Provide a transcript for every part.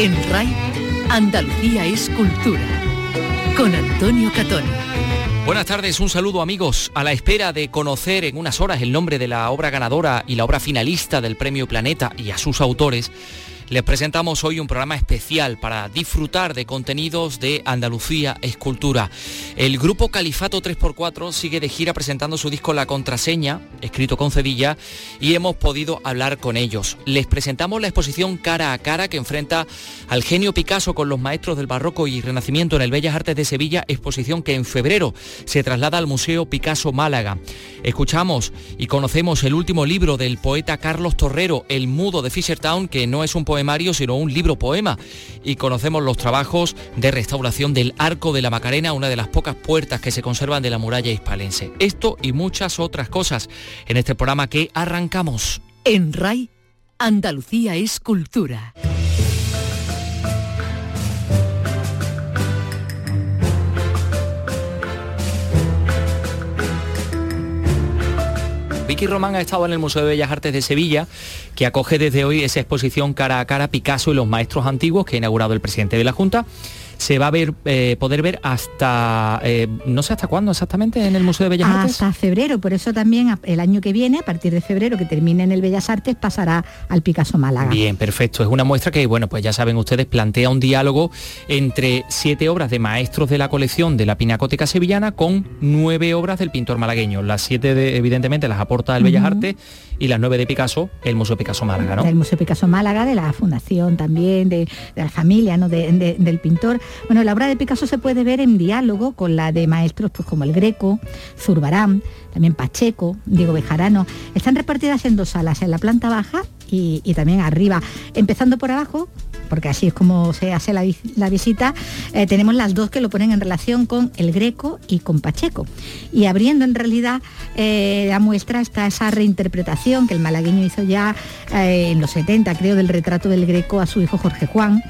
En RAI, Andalucía es cultura. Con Antonio Catón. Buenas tardes, un saludo amigos. A la espera de conocer en unas horas el nombre de la obra ganadora y la obra finalista del Premio Planeta y a sus autores, les presentamos hoy un programa especial para disfrutar de contenidos de Andalucía Escultura. El grupo Califato 3x4 sigue de gira presentando su disco La Contraseña, escrito con Cedilla, y hemos podido hablar con ellos. Les presentamos la exposición Cara a Cara que enfrenta al genio Picasso con los maestros del barroco y renacimiento en el Bellas Artes de Sevilla, exposición que en febrero se traslada al Museo Picasso Málaga. Escuchamos y conocemos el último libro del poeta Carlos Torrero, El Mudo de Fishertown, que no es un poema sino un libro poema. Y conocemos los trabajos de restauración del Arco de la Macarena, una de las pocas puertas que se conservan de la muralla hispalense. Esto y muchas otras cosas en este programa que arrancamos. En RAI, Andalucía es cultura. Vicky Román ha estado en el Museo de Bellas Artes de Sevilla, que acoge desde hoy esa exposición cara a cara Picasso y los maestros antiguos que ha inaugurado el presidente de la Junta se va a ver, eh, poder ver hasta, eh, no sé hasta cuándo exactamente, en el Museo de Bellas Artes. Hasta febrero, por eso también el año que viene, a partir de febrero, que termine en el Bellas Artes, pasará al Picasso Málaga. Bien, perfecto. Es una muestra que, bueno, pues ya saben ustedes, plantea un diálogo entre siete obras de maestros de la colección de la Pinacoteca Sevillana con nueve obras del pintor malagueño. Las siete, evidentemente, las aporta el Bellas Artes y las nueve de Picasso, el Museo Picasso Málaga, ¿no? El Museo Picasso Málaga, de la fundación también, de, la familia, ¿no? del pintor. Bueno, la obra de Picasso se puede ver en diálogo con la de maestros pues, como el Greco, Zurbarán, también Pacheco, Diego Bejarano. Están repartidas en dos salas, en la planta baja y, también arriba. Empezando por abajo, porque así es como se hace la, visita, eh, tenemos las dos que lo ponen en relación con el Greco y con Pacheco. Y abriendo en realidad eh, la muestra está esa reinterpretación que el malagueño hizo ya eh, en los 70, creo, del retrato del Greco a su hijo Jorge Juan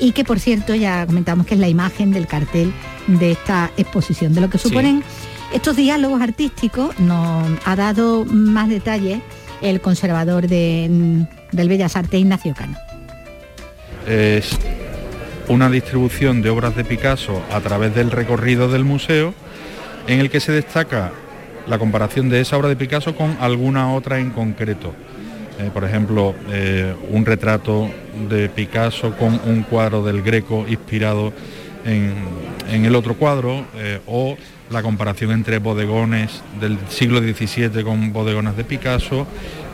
y que por cierto ya comentamos que es la imagen del cartel de esta exposición. De lo que suponen estos diálogos artísticos nos ha dado más detalles el conservador del Bellas Artes, Ignacio Cano. Es una distribución de obras de Picasso a través del recorrido del museo en el que se destaca la comparación de esa obra de Picasso con alguna otra en concreto. Eh, por ejemplo, eh, un retrato de Picasso con un cuadro del Greco inspirado en, el otro cuadro, eh, o la comparación entre bodegones del siglo XVII con bodegones de Picasso,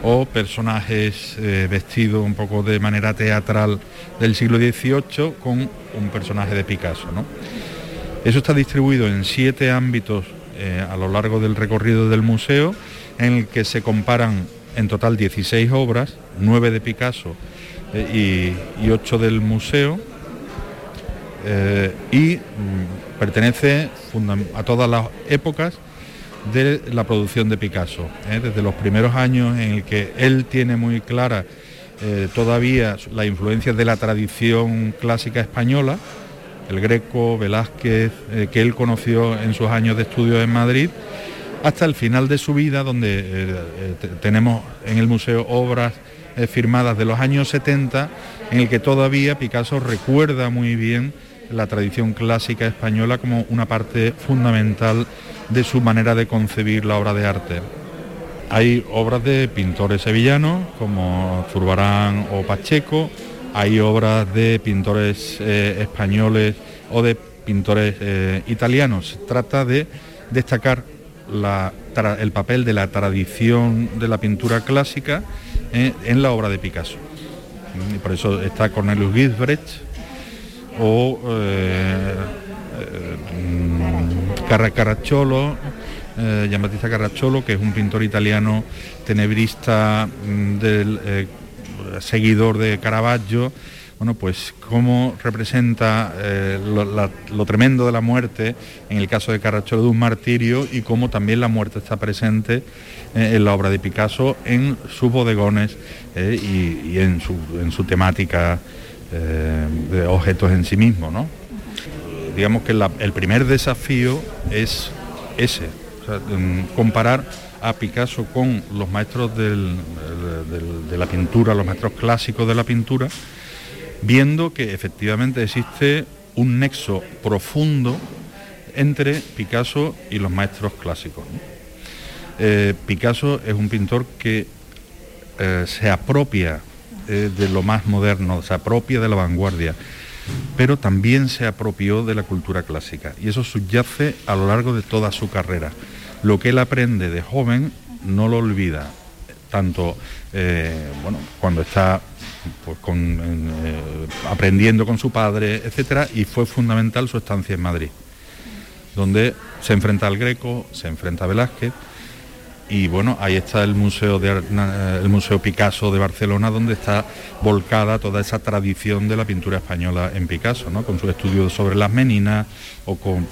o personajes vestidos un poco de manera teatral del siglo XVIII con un personaje de Picasso. Eso está distribuido en siete ámbitos a lo largo del recorrido del museo, en el que se comparan en total 16 obras, 9 de Picasso eh, y, 8 del museo, eh, y mm, pertenece a todas las épocas de la producción de Picasso, ¿eh? desde los primeros años en el que él tiene muy clara todavía la influencia de la tradición clásica española, el Greco, Velázquez, que él conoció en sus años de estudio en Madrid, hasta el final de su vida, donde eh, eh, tenemos en el museo obras eh, firmadas de los años 70, en el que todavía Picasso recuerda muy bien la tradición clásica española como una parte fundamental de su manera de concebir la obra de arte. Hay obras de pintores sevillanos como Zurbarán o Pacheco, hay obras de pintores españoles o de pintores italianos. Se trata de destacar el papel de la tradición de la pintura clásica eh, en la obra de Picasso. Y por eso está Cornelius Gisbrecht o eh, eh, Giambattista Carracciolo, que es un pintor italiano tenebrista mm, del seguidor de Caravaggio bueno, pues cómo representa eh, lo, tremendo de la muerte, en el caso de Carracholo de un martirio, y cómo también la muerte está presente eh, en la obra de Picasso, en sus bodegones eh, y, en, su, temática de objetos en sí mismo. ¿no? Digamos que el primer desafío es ese, comparar a Picasso con los maestros de la pintura, los maestros clásicos de la pintura, viendo que efectivamente existe un nexo profundo entre Picasso y los maestros clásicos. Eh, Picasso es un pintor que eh, se apropia eh, de lo más moderno, se apropia de la vanguardia, pero también se apropió de la cultura clásica y eso subyace a lo largo de toda su carrera. Lo que él aprende de joven no lo olvida, tanto bueno, cuando está pues, aprendiendo con su padre, etcétera, y fue fundamental su estancia en Madrid donde se enfrenta al Greco, se enfrenta a Velázquez y bueno, ahí está el Museo, de, el Museo Picasso de Barcelona, donde está volcada toda esa tradición de la pintura española en Picasso, ¿no? con sus estudios sobre las meninas, o con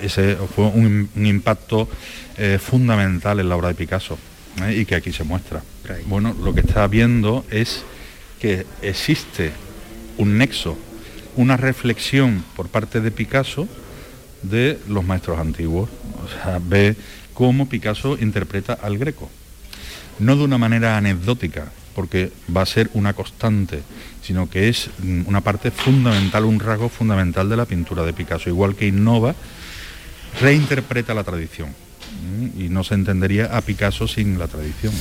ese fue un, impacto eh, fundamental en la obra de Picasso, ¿eh? y que aquí se muestra. Bueno, lo que está viendo es que existe un nexo, una reflexión por parte de Picasso de los maestros antiguos. O sea, ve cómo Picasso interpreta al greco. No de una manera anecdótica, porque va a ser una constante, sino que es una parte fundamental, un rasgo fundamental de la pintura de Picasso, igual que innova, reinterpreta la tradición y no se entendería a Picasso sin la tradición.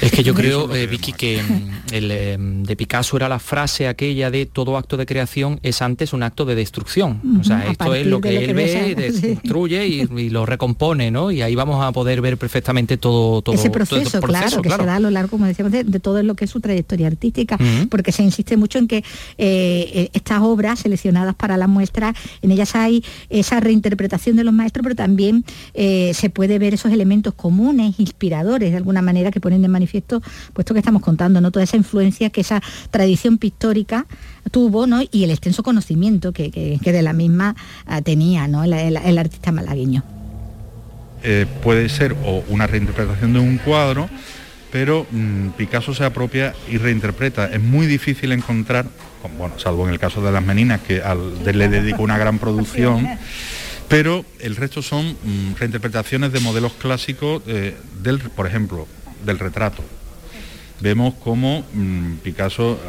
Es que yo creo, eh, Vicky, que mm, el eh, de Picasso era la frase aquella de todo acto de creación es antes un acto de destrucción. O sea, esto es lo que, él ve, destruye y, lo recompone, ¿no? Y ahí vamos a poder ver perfectamente todo, todo ese proceso, claro, que se da a lo largo, como decíamos, de, todo lo que es su trayectoria artística, porque se insiste mucho en que eh, estas obras seleccionadas para la muestra, en ellas hay esa reinterpretación de los maestros, pero también se puede ver esos elementos comunes, inspiradores de alguna manera, que ponen de manifiesto, puesto que estamos contando, ¿no? Toda esa influencia que esa tradición pictórica tuvo, ¿no? Y el extenso conocimiento que, de la misma ah, tenía, ¿no? El, artista malagueño. Eh, puede ser o una reinterpretación de un cuadro, pero mm, Picasso se apropia y reinterpreta. Es muy difícil encontrar, bueno, salvo en el caso de las meninas, que al, le dedicó una gran producción pero el resto son mm, reinterpretaciones de modelos clásicos, eh, del, por ejemplo, del retrato. Vemos cómo mm, Picasso,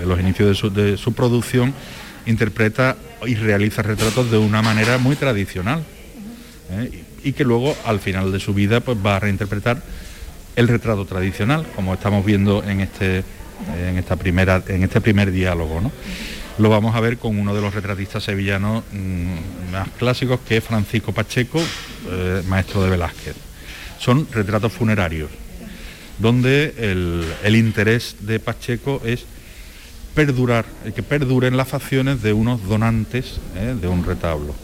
en los inicios de su, producción, interpreta y realiza retratos de una manera muy tradicional. ¿eh? y, que luego, al final de su vida, pues va a reinterpretar el retrato tradicional, como estamos viendo en este, en esta primera, en este primer diálogo. ¿no? Lo vamos a ver con uno de los retratistas sevillanos mm, más clásicos, que es Francisco Pacheco, eh, maestro de Velázquez. Son retratos funerarios, donde el, interés de Pacheco es perdurar, que perduren las facciones de unos donantes eh, de un retablo.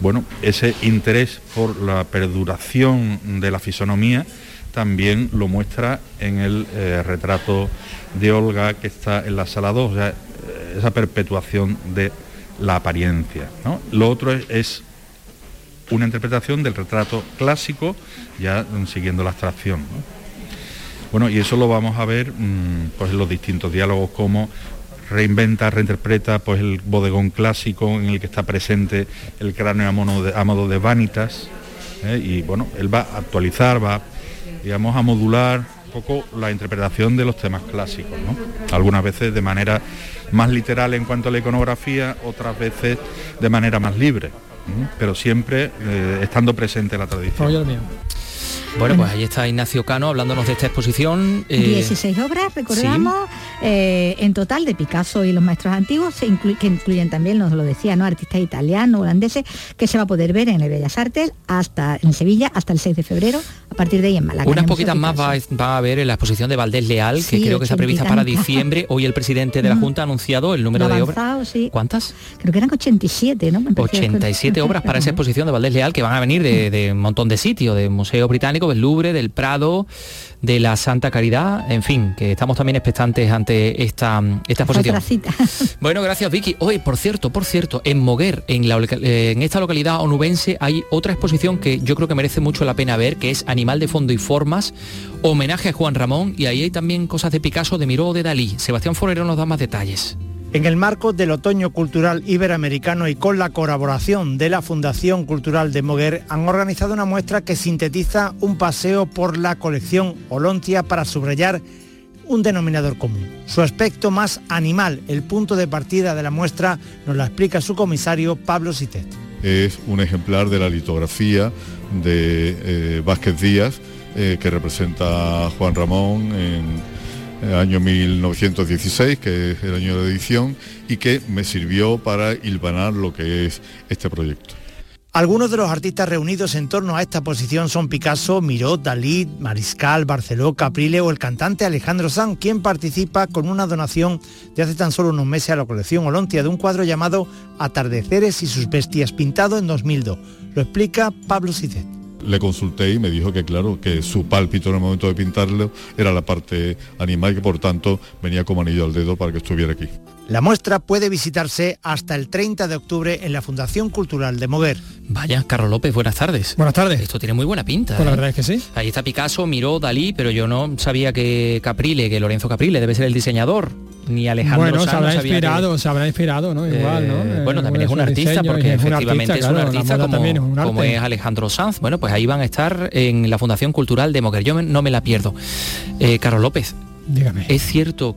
Bueno, ese interés por la perduración de la fisonomía también lo muestra en el eh, retrato de Olga que está en la sala 2 esa perpetuación de la apariencia. Lo otro es, una interpretación del retrato clásico, ya siguiendo la abstracción. Bueno, y eso lo vamos a ver mm, pues, en los distintos diálogos, como reinventa, reinterpreta pues, el bodegón clásico en el que está presente el cráneo a, modo de, vanitas. ¿eh? Y bueno, él va a actualizar, va digamos, a modular poco la interpretación de los temas clásicos, Algunas veces de manera más literal en cuanto a la iconografía, otras veces de manera más libre, pero siempre eh, estando presente la tradición. Bueno, pues ahí está Ignacio Cano hablándonos de esta exposición. 16 eh, obras, recordamos, eh, en total de Picasso y los maestros antiguos, que incluyen también, nos lo decía, ¿no? artistas italianos, holandeses, que se va a poder ver en el Bellas Artes hasta en Sevilla hasta el 6 de febrero, a partir de ahí en Málaga. Unas poquitas más va, a haber en la exposición de Valdés Leal, que creo que está prevista para diciembre. Hoy el presidente de la Junta ha anunciado el número de obras. ¿Cuántas? Creo que eran 87, ¿no? 87 obras para esa exposición de Valdés Leal que van a venir de, de un montón de sitios, de Museo Del Louvre, del Prado, de la Santa Caridad, en fin, que estamos también expectantes ante esta, esta exposición. Bueno, gracias Vicky. Hoy, por cierto, por cierto, en Moguer, en, la, eh, en esta localidad onubense, hay otra exposición que yo creo que merece mucho la pena ver, que es Animal de Fondo y Formas, homenaje a Juan Ramón, y ahí hay también cosas de Picasso, de Miró o de Dalí. Sebastián Forero nos da más detalles. En el marco del Otoño Cultural Iberoamericano y con la colaboración de la Fundación Cultural de Moguer, han organizado una muestra que sintetiza un paseo por la colección Olontia para subrayar un denominador común, su aspecto más animal. El punto de partida de la muestra nos la explica su comisario Pablo Sitet. Es un ejemplar de la litografía de eh, Vázquez Díaz, eh, que representa a Juan Ramón en el año 1916, que es el año de edición, y que me sirvió para hilvanar lo que es este proyecto. Algunos de los artistas reunidos en torno a esta posición son Picasso, Miró, Dalí, Mariscal, Barceló, Caprile o el cantante Alejandro Sanz, quien participa con una donación de hace tan solo unos meses a la colección Olontia de un cuadro llamado Atardeceres y sus bestias, pintado en 2002. Lo explica Pablo Cicet le consulté y me dijo que claro, que su pálpito en el momento de pintarlo era la parte animal y que por tanto venía como anillo al dedo para que estuviera aquí. La muestra puede visitarse hasta el 30 de octubre en la Fundación Cultural de Moguer. Vaya, Carlos López, buenas tardes. Buenas tardes. Esto tiene muy buena pinta. Pues la ¿eh? verdad es que sí. Ahí está Picasso, Miró, Dalí, pero yo no sabía que Caprile, que Lorenzo Caprile debe ser el diseñador. Ni Alejandro Bueno, Sanz se habrá inspirado, que- se habrá inspirado, ¿no? Igual, ¿no? Eh, Eh, bueno, también es un artista diseño, porque es un efectivamente artista, es un artista como, también es un como arte. es Alejandro Sanz. Bueno, pues ahí van a estar en la Fundación Cultural de Moguer. Yo me- no me la pierdo. Eh, Carlos López, Dígame. ¿es cierto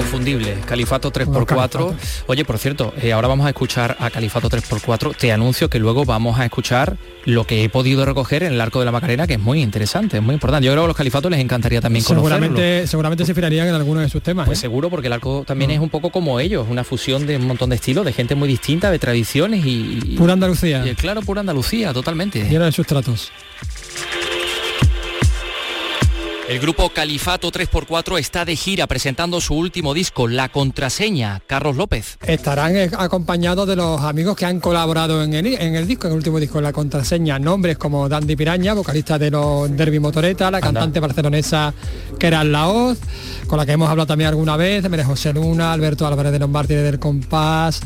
Inconfundible, Califato 3x4. Califato. Oye, por cierto, eh, ahora vamos a escuchar a Califato 3x4. Te anuncio que luego vamos a escuchar lo que he podido recoger en el Arco de la Macarena, que es muy interesante, es muy importante. Yo creo que a los Califatos les encantaría también conocerlo. Seguramente, seguramente se inspirarían en alguno de sus temas. Pues ¿eh? seguro, porque el arco también Mm. es un poco como ellos, una fusión de un montón de estilos, de gente muy distinta, de tradiciones y... y- Pura Andalucía. y, claro, pura Andalucía, totalmente. Lleno de sustratos. El grupo Califato 3x4 está de gira presentando su último disco, La Contraseña. Carlos López. Estarán eh, acompañados de los amigos que han colaborado en el, en el disco, en el último disco, la contraseña. Nombres como Dandy Piraña, vocalista de los Derby Motoreta, la cantante barcelonesa era Laoz, con la que hemos hablado también alguna vez, María José Luna, Alberto Álvarez de Lombardi del Compás,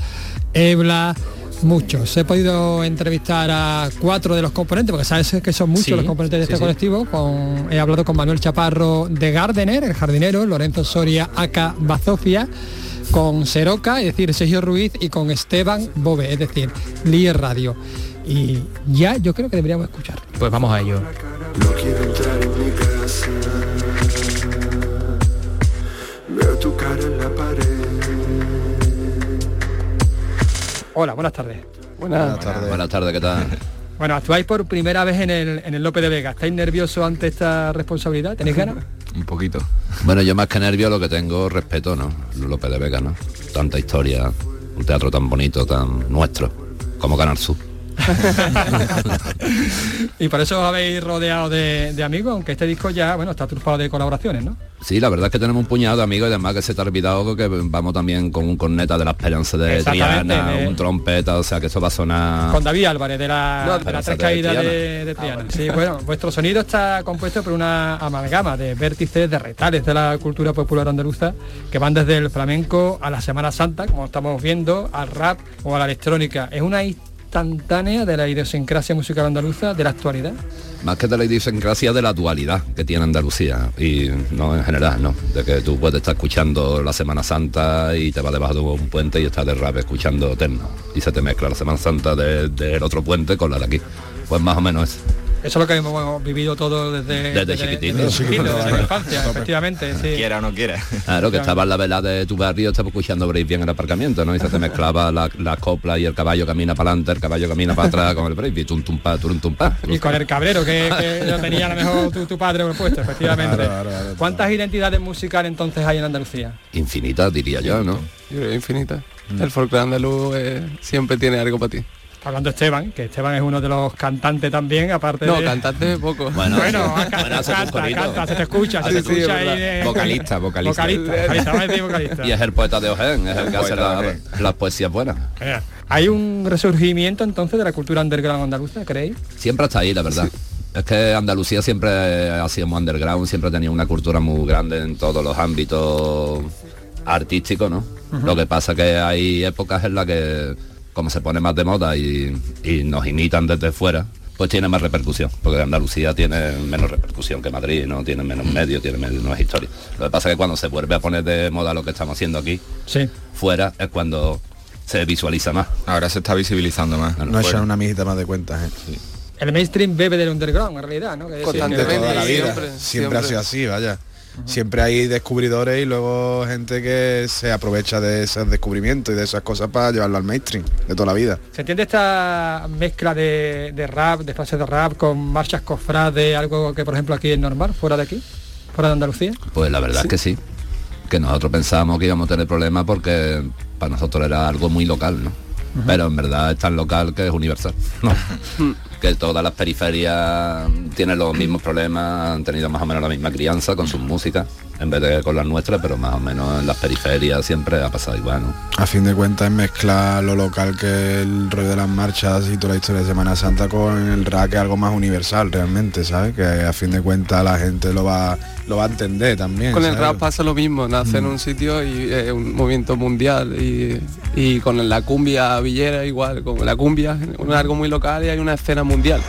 Ebla, muchos. He podido entrevistar a cuatro de los componentes, porque sabes que son muchos Sí, los componentes de este sí. colectivo. Con, he hablado con Manuel Chaparro de Gardener, el jardinero, Lorenzo Soria, Aca Bazofia, con Seroca, es decir, Sergio Ruiz, y con Esteban Bove, es decir, Lier Radio. Y ya yo creo que deberíamos escuchar. Pues vamos a ello. No quiero entrar en mi casa. Veo tu cara en la pared. Hola, buenas tardes. Buenas tardes. Buenas tardes, ¿qué tal? Bueno, actuáis por primera vez en el, en el Lope de Vega. ¿Estáis nerviosos ante esta responsabilidad? ¿Tenéis ganas? Un poquito. Bueno, yo más que nervio lo que tengo respeto, ¿no? López de Vega, ¿no? Tanta historia, un teatro tan bonito, tan nuestro, como Canal Sur. y por eso os habéis rodeado de, de amigos, aunque este disco ya, bueno, está trufado de colaboraciones, ¿no? Sí, la verdad es que tenemos un puñado de amigos y además que se te ha olvidado que vamos también con un corneta de la esperanza de Triana, de- un trompeta, o sea que eso va a sonar... Con David Álvarez de la, No, de esa tres caídas de, de Triana. Sí, bueno, vuestro sonido está compuesto por una amalgama de vértices, de retales de la cultura popular andaluza que van desde el flamenco a la Semana Santa, como estamos viendo, al rap o a la electrónica. Es una instantánea de la idiosincrasia musical andaluza de la actualidad. Más que de la idiosincrasia de la dualidad que tiene Andalucía y no en general, ¿no? De que tú puedes estar escuchando la Semana Santa y te vas debajo de un puente y estás de rap escuchando terno y se te mezcla la Semana Santa de- del otro puente con la de aquí. Pues más o menos eso. Eso es lo que hemos vivido todo desde, Desde chiquitito. desde chiquitito, desde la infancia, efectivamente. Sí. Quiera o no quiera. Claro, que estaba en la velada de tu barrio, estaba escuchando break bien en el aparcamiento, ¿no? Y se te mezclaba la, la copla y el caballo camina para adelante, el caballo camina para atrás con el break, y tum tum pa, turum, tum pa. Y con el cabrero que, que lo tenía a lo mejor tu, tu padre puesto, efectivamente. Claro, claro, claro. ¿Cuántas identidades musicales entonces hay en Andalucía? Infinitas, diría yo, ¿no? Yo creo que infinita. El folclore andaluz eh, siempre tiene algo para ti. Hablando de Esteban, que Esteban es uno de los cantantes también, aparte No, de... cantante poco. Bueno, Bueno, sí. hace canta, canta, se te escucha, se te sí, escucha ahí de- Vocalista, vocalista. Y es el poeta de Ojén, es el que hace la- las poesías buenas. ¿Hay un resurgimiento entonces de la cultura underground andaluza, creéis? Siempre hasta ahí, la verdad. Es que Andalucía siempre ha sido muy underground, siempre ha tenido una cultura muy grande en todos los ámbitos artísticos, ¿no? Lo que pasa que hay épocas en las que como se pone más de moda y, y nos imitan desde fuera, pues tiene más repercusión, porque Andalucía tiene menos repercusión que Madrid, no tiene menos medios, tiene menos historia. Lo que pasa es que cuando se vuelve a poner de moda lo que estamos haciendo aquí, Sí. fuera, es cuando se visualiza más. Ahora se está visibilizando más. No fuera. echan una mijita más de cuentas, ¿eh? El mainstream bebe del underground, en realidad, ¿no? Que Constantemente. toda la vida. Siempre, Siempre, siempre. ha sido así, vaya. Siempre hay descubridores y luego gente que se aprovecha de esos descubrimientos y de esas cosas para llevarlo al mainstream de toda la vida. ¿Se entiende esta mezcla de, de rap, de frases de rap, con marchas cofrades, algo que por ejemplo aquí es normal, fuera de aquí, fuera de Andalucía? Pues la verdad es que sí. Que nosotros pensábamos que íbamos a tener problemas porque para nosotros era algo muy local, ¿no? Pero en verdad es tan local que es universal. ¿no? que todas las periferias tienen los mismos problemas, han tenido más o menos la misma crianza con sus músicas, en vez de con las nuestras, pero más o menos en las periferias siempre ha pasado igual, ¿no? A fin de cuentas es mezclar lo local que el rollo de las marchas y toda la historia de Semana Santa con el rap que es algo más universal realmente, ¿sabes? Que a fin de cuentas la gente lo va lo va a entender también. Con el rap pasa lo mismo, nace en un sitio y es un movimiento mundial y, y con la cumbia villera igual, con la cumbia es algo muy local y hay una escena mundial.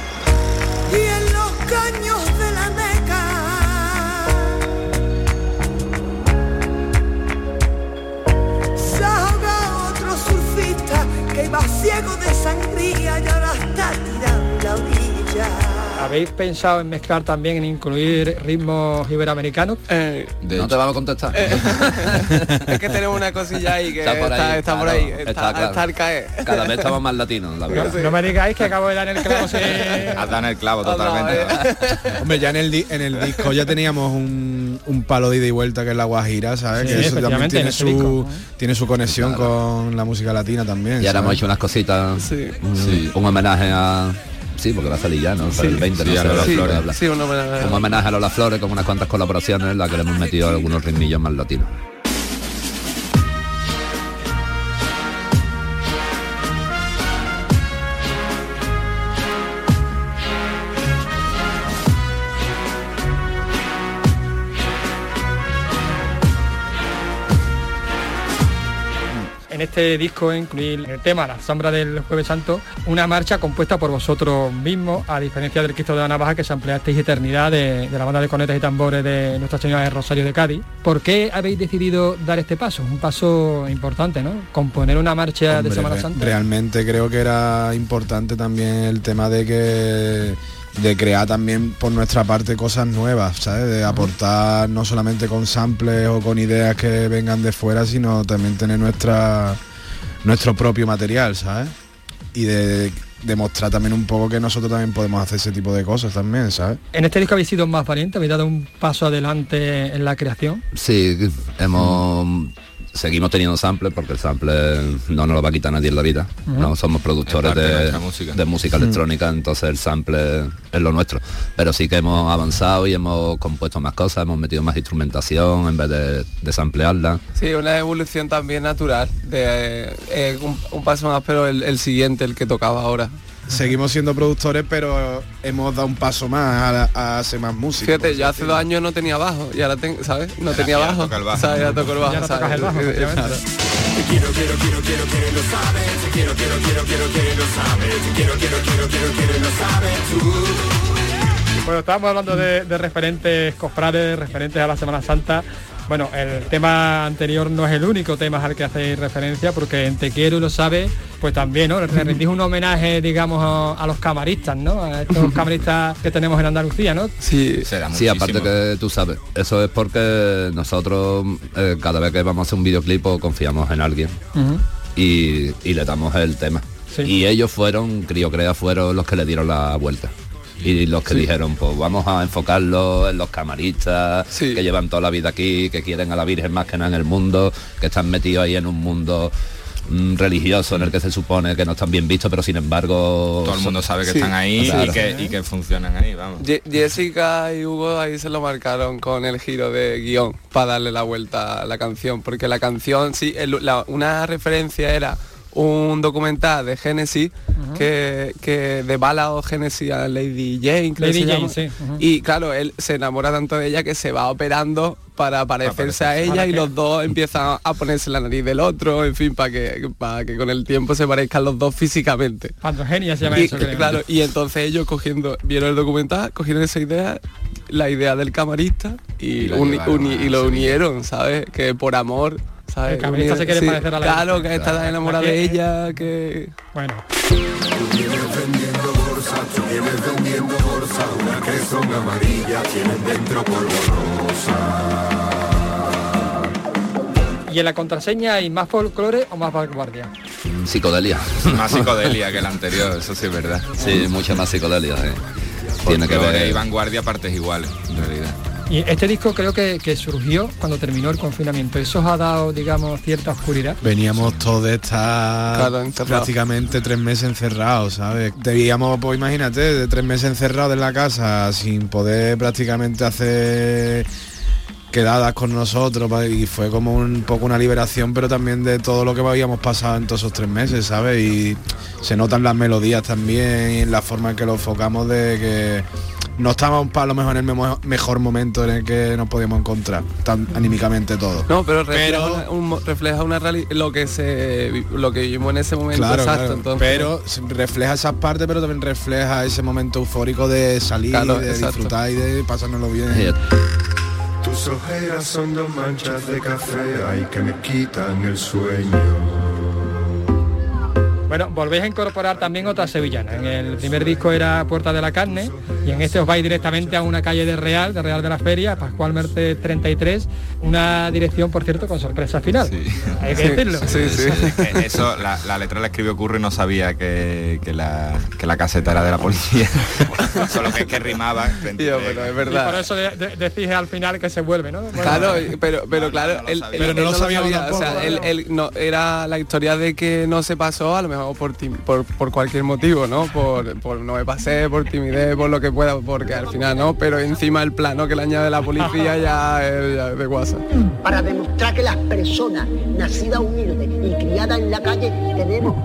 ¿Habéis pensado en mezclar también, en incluir ritmos iberoamericanos? Eh, no te vamos a contestar. es que tenemos una cosilla ahí que Está por ahí, está, por claro, ahí, está está, claro. está al caer. Cada vez estamos más latinos, la verdad. No me digáis que acabo de dar en el clavo. sí. Has dado en el clavo totalmente. Hombre, ya en el, di- en el disco ya teníamos un, un palo de ida y vuelta que es la Guajira, ¿sabes? Sí, que eso también tiene su, disco. tiene su conexión con la música latina también. Y ahora hemos hecho unas cositas, Sí. un, un homenaje a... Sí, porque va a salir ya, ¿no? Para el 20, sí, no sé, Lola Flores. hablar. Sí, un homenaje. A Lola Flores con unas cuantas colaboraciones en las que le hemos metido algunos ritmillos más latinos. Este disco incluir el tema La sombra del Jueves Santo, una marcha compuesta por vosotros mismos, a diferencia del Cristo de la Navaja que se ampliasteis Eternidad de, de la banda de conetas y tambores de Nuestra Señora de Rosario de Cádiz. ¿Por qué habéis decidido dar este paso? Un paso importante, ¿no? Componer una marcha de Semana Santa. Realmente creo que era importante también el tema de que de crear también por nuestra parte cosas nuevas, ¿sabes? De aportar no solamente con samples o con ideas que vengan de fuera, sino también tener nuestra nuestro propio material, ¿sabes? Y de demostrar también un poco que nosotros también podemos hacer ese tipo de cosas también, ¿sabes? En este disco habéis sido más valientes, habéis dado un paso adelante en la creación. Sí, hemos seguimos teniendo samples porque el sample no nos lo va a quitar nadie en la vida. No somos Es productores de música. de música Mm. electrónica, entonces el sample es lo nuestro. Pero sí que hemos avanzado y hemos compuesto más cosas, hemos metido más instrumentación en vez de, de samplearla. Sí, una evolución también natural, de eh, un, un paso más, pero el, el siguiente, el que tocaba ahora. Seguimos siendo productores, pero hemos dado un paso más a, a hacer más música. Fíjate, yo hace dos años no tenía bajo y ahora tengo, ¿sabes? No tenía ya bajo. toca el bajo. ¿sabes? Ya toco el bajo. Ya no ¿sabes? tocas el bajo, efectivamente. claro. Quiero, quiero, quiero, quiero, quiero, lo sabes. Quiero, quiero, quiero, quiero, quiero, lo sabes. Quiero, quiero, quiero, quiero, quiero, lo sabes. Tú. Bueno, estábamos hablando de, de referentes cofrades, referentes a la Semana Santa. Bueno, el tema anterior no es el único tema al que hacéis referencia, porque en Te Quiero y lo sabe, pues también, ¿no? Le rendís un homenaje, digamos, a, a los camaristas, ¿no? A estos camaristas que tenemos en Andalucía, ¿no? Sí, Sí, aparte que tú sabes, eso es porque nosotros eh, cada vez que vamos a hacer un videoclip o confiamos en alguien y, y le damos el tema. Y ellos fueron, Crio Crea, fueron los que le dieron la vuelta. Y los que Sí. dijeron, pues vamos a enfocarlo en los camaristas que llevan toda la vida aquí, que quieren a la Virgen más que nada en el mundo, que están metidos ahí en un mundo mm, religioso en el que se supone que no están bien vistos, pero sin embargo... Todo el mundo sabe que Sí. están ahí Claro. y, que, y que funcionan ahí, vamos. Je- Jessica y Hugo ahí se lo marcaron con el giro de guion para darle la vuelta a la canción, porque la canción, sí, el- la- una referencia era un documental de Genesis que, que de Bala o Genesis a Lady Jane, creo Lady que se Jane, llama. sí. Y claro, él se enamora tanto de ella que se va operando para parecerse a ella y los dos empiezan a ponerse la nariz del otro, en fin, para que, para que con el tiempo se parezcan los dos físicamente. Androgenia se llama Y, eso, creo. claro, y entonces ellos cogiendo, vieron el documental, cogieron esa idea, la idea del camarista y, Y uni- uni- y lo unieron, ¿sabes? Que por amor, ¿sabes? El Unir- se quiere sí, parecer a la Claro, que está Claro. enamorada de ella, que... Bueno. Tú vienes vendiendo bolsa, tú vienes vendiendo bolsa, una que son amarillas, tienen dentro polvo rosa. ¿Y en la contraseña hay más folclore o más vanguardia? Psicodelia. Más psicodelia que el anterior, eso sí es verdad. Sí, mucha más psicodelia. Tiene que ver. y vanguardia partes iguales, en realidad. Y este disco creo que, que surgió cuando terminó el confinamiento. ¿Eso os ha dado, digamos, cierta oscuridad? Veníamos todos de estar prácticamente tres meses encerrados, ¿sabes? Debíamos, pues imagínate, de tres meses encerrados en la casa sin poder prácticamente hacer quedadas con nosotros y fue como un poco una liberación pero también de todo lo que habíamos pasado en todos esos tres meses sabes y se notan las melodías también y en la forma en que lo enfocamos de que no estábamos a lo mejor en el memo- mejor momento en el que nos podíamos encontrar tan anímicamente todos No, pero refleja, Pero- una, un- refleja una reali- lo que se lo que vivimos en ese momento Claro, exacto. claro. Entonces, pero refleja esas partes, pero también refleja ese momento eufórico de salir, Claro, de exacto. disfrutar y de pasárnoslo bien. Tus ojeras son dos manchas de café, ay que me quitan el sueño. Bueno, volvéis a incorporar también otra sevillana. En el primer disco era Puerta de la Carne y en este os vais directamente a una calle de Real, de Real de la Feria, Pascual Merced 33, una dirección, por cierto, con sorpresa final. Hay que decirlo. Que Eso, la, la letra la escribió Curry, no sabía que, que la, que la caseta era de la policía. Solo que es que rimaba. Tío, pero es Y verdad. por eso de- de- decís al final que se vuelve, ¿no? Bueno, Claro, pero, pero claro, él, él- Pero no él lo sabíamos O sea, él, él no, era la historia de que no se pasó, a lo mejor por, tim- por, por cualquier motivo, ¿no? Por, por no me pasé, por timidez, por lo que pueda, porque al final no, pero encima el plano que le añade la policía ya es, ya es de WhatsApp. para demostrar que las personas nacidas humildes y criadas en la calle tenemos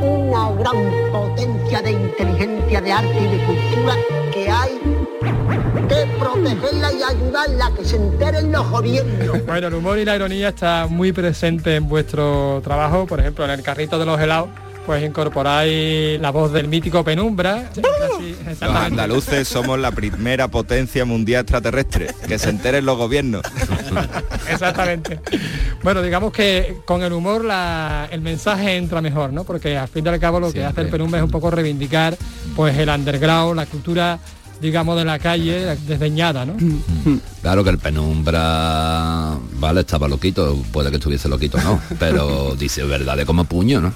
una gran potencia de inteligencia, de arte y de cultura que hay que protegerla y ayudarla a que se enteren los gobiernos. Bueno, el humor y la ironía está muy presente en vuestro trabajo, por ejemplo, en el carrito de los helados, pues incorporáis la voz del mítico Penumbra. Así, Los andaluces somos la primera potencia mundial extraterrestre. Que se enteren los gobiernos. Exactamente. Bueno, digamos que con el humor la- el mensaje entra mejor, ¿no? Porque al fin y al cabo lo que hace el Penumbra es un poco reivindicar pues el underground, la cultura, digamos, de la calle, desdeñada, ¿no? Claro que el penumbra, vale, estaba loquito, puede que estuviese loquito, no, pero dice verdad de como puño, ¿no?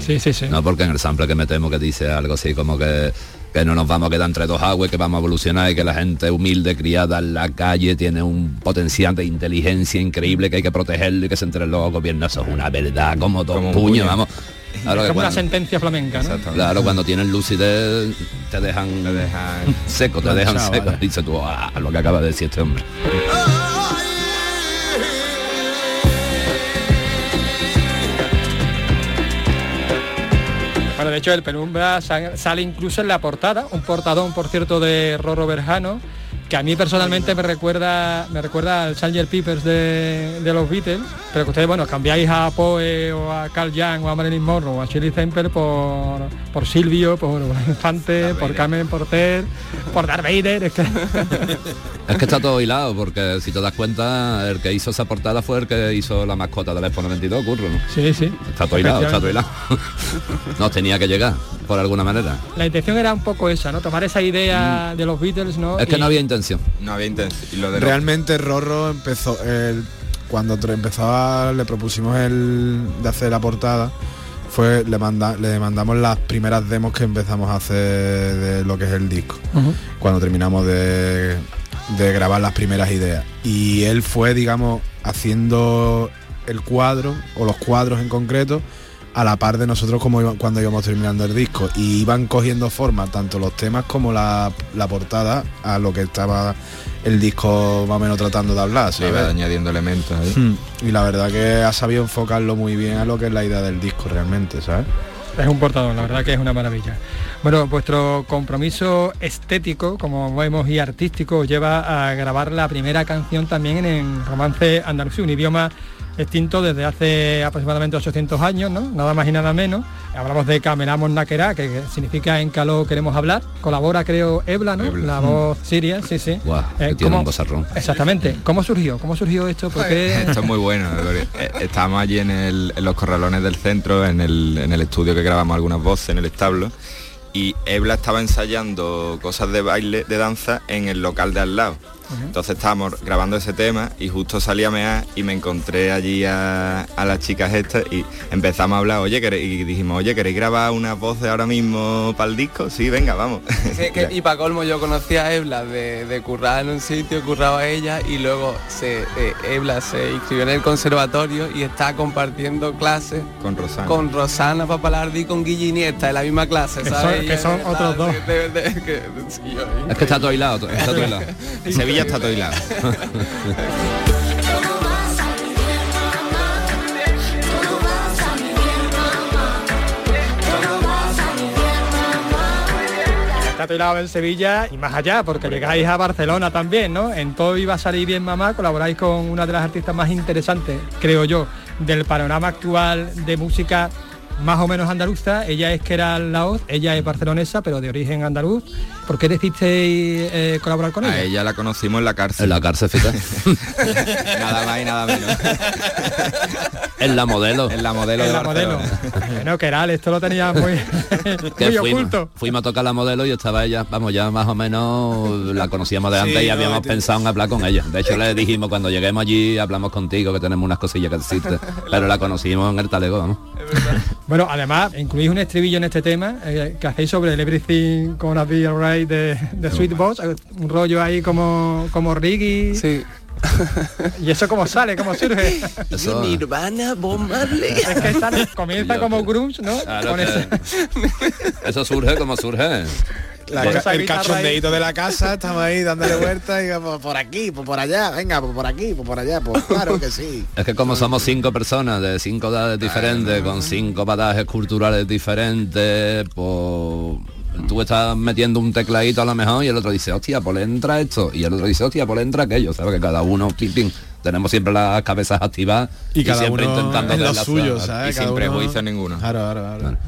Sí, sí, sí. No porque en el sample que metemos que dice algo así como que, que no nos vamos a quedar entre dos aguas, que vamos a evolucionar y que la gente humilde, criada en la calle, tiene un potencial de inteligencia increíble que hay que protegerlo y que se enteren los gobiernos. Eso es una verdad como dos Como puños, puño. vamos. Claro es una sentencia flamenca, ¿no? Claro, cuando tienen lucidez te dejan, seco, te dejan seco. vale. Dice tú, "Ah, lo que acaba de decir este hombre. Bueno, de hecho el Penumbra sa- sale incluso en la portada, un portadón, por cierto, de Rorro Berjano, que a mí personalmente me recuerda me recuerda al Sgt. Peppers de, de los Beatles, pero que ustedes, bueno, cambiáis a Poe o a Carl Young o a Marilyn Monroe o a Shirley Temple por, por Silvio, por Infante, por Carmen Porter, por Darth Vader, es que... Es que está todo hilado, porque si te das cuenta, el que hizo esa portada fue el que hizo la mascota del Expo 92, Curro, ¿no? Sí, sí. Está todo hilado, está todo hilado. Nos tenía que llegar, por alguna manera. La intención era un poco esa, ¿no? Tomar esa idea de los Beatles, ¿no? Es que Y- no había intención. No había intención. Y lo de los- Realmente Rorro empezó el, cuando empezaba le propusimos el de hacer la portada fue le manda, le mandamos las primeras demos que empezamos a hacer de lo que es el disco cuando terminamos de, de grabar las primeras ideas y él fue digamos haciendo el cuadro o los cuadros en concreto a la par de nosotros como iba- cuando íbamos terminando el disco y iban cogiendo forma tanto los temas como la, la portada a lo que estaba el disco más o menos tratando de hablar Le iba ¿sabes? añadiendo elementos ahí. Hmm. y la verdad que ha sabido enfocarlo muy bien a lo que es la idea del disco realmente ¿sabes? Es un portador, la verdad que es una maravilla. Bueno, vuestro compromiso estético, como vemos, y artístico os lleva a grabar la primera canción también en romance andaluz, un idioma extinto desde hace aproximadamente 800 años, ¿no? Nada más y nada menos. Hablamos de Camelamos Nakera, que significa en caló queremos hablar. Colabora, creo, Ebla, ¿no? La voz siria, sí, sí. Que Eh, tiene ¿cómo- un bozarrón. Exactamente. ¿Cómo surgió? ¿Cómo surgió esto? Porque Esto es muy bueno. Eh, Estábamos allí en, el- en los corralones del centro, en el, en el estudio que grabamos algunas voces en el establo. Y Ebla estaba ensayando cosas de baile, de danza, en el local de al lado. Entonces estábamos grabando ese tema y justo salí a mear y me encontré allí a, a las chicas estas y empezamos a hablar, oye, ¿queréis-" y dijimos, oye, ¿queréis grabar unas voces ahora mismo para el disco? Sí, venga, vamos. Que- y para colmo yo conocí a Ebla de, de currar en un sitio, curraba ella y luego se, eh, Ebla se inscribió en el conservatorio y está compartiendo clases con Rosana. con Rosana Papalardi y con Guille Iniesta en la misma clase, Que ¿sabes? son- que son otros dos. de- de- de- que- sí, yo- Es que está todo hilado, está todo hilado. Sevilla está todo hilado. está en Sevilla y más allá, porque llegáis a Barcelona también, ¿no? En todo iba a salir bien mamá, colaboráis con una de las artistas más interesantes, creo yo, del panorama actual de música más o menos andaluza. Ella es que era Laoz, ella es barcelonesa, pero de origen andaluz. ¿Por qué decidisteis eh, colaborar con A ella? ella la conocimos en la cárcel. En la cárcel, fíjate. nada más y nada menos. En la modelo. En la modelo En de la modelo. Bueno, que era, esto lo tenía muy, muy fuimos, oculto. fuimos a tocar la modelo y estaba ella, vamos, ya más o menos la conocíamos de antes Sí, y habíamos te- pensado en hablar con ella. De hecho le dijimos cuando lleguemos allí hablamos contigo que tenemos unas cosillas que existen. pero la conocimos en el talego, vamos. Bueno, además, incluís un estribillo en este tema eh, que hacéis sobre el Everything Be Alright de, de Sweet Boss, eh, un rollo ahí como, como reggae. Sí. ¿Y eso cómo sale? ¿Cómo surge? Eso- Nirvana, Bob Marley. Es que sale- comienza como grunge, ¿no? Claro Con que- ese- Eso surge como surge. La- el cachondeito de la casa, estamos ahí dándole vueltas y vamos por aquí, pues por allá, venga, pues por aquí, pues por allá, pues claro que sí. Es que como somos cinco personas de cinco edades diferentes, con cinco patajes culturales diferentes, pues tú estás metiendo un tecladito a lo mejor y el otro dice, hostia, pues le entra esto, y el otro dice, hostia, pues le entra aquello, ¿sabes? Que cada uno, tenemos siempre las cabezas activadas Y cada siempre uno intentando es lo suyo. ¿sabes? Y Cada sin uno- prejuicio ninguno. Claro, claro, claro.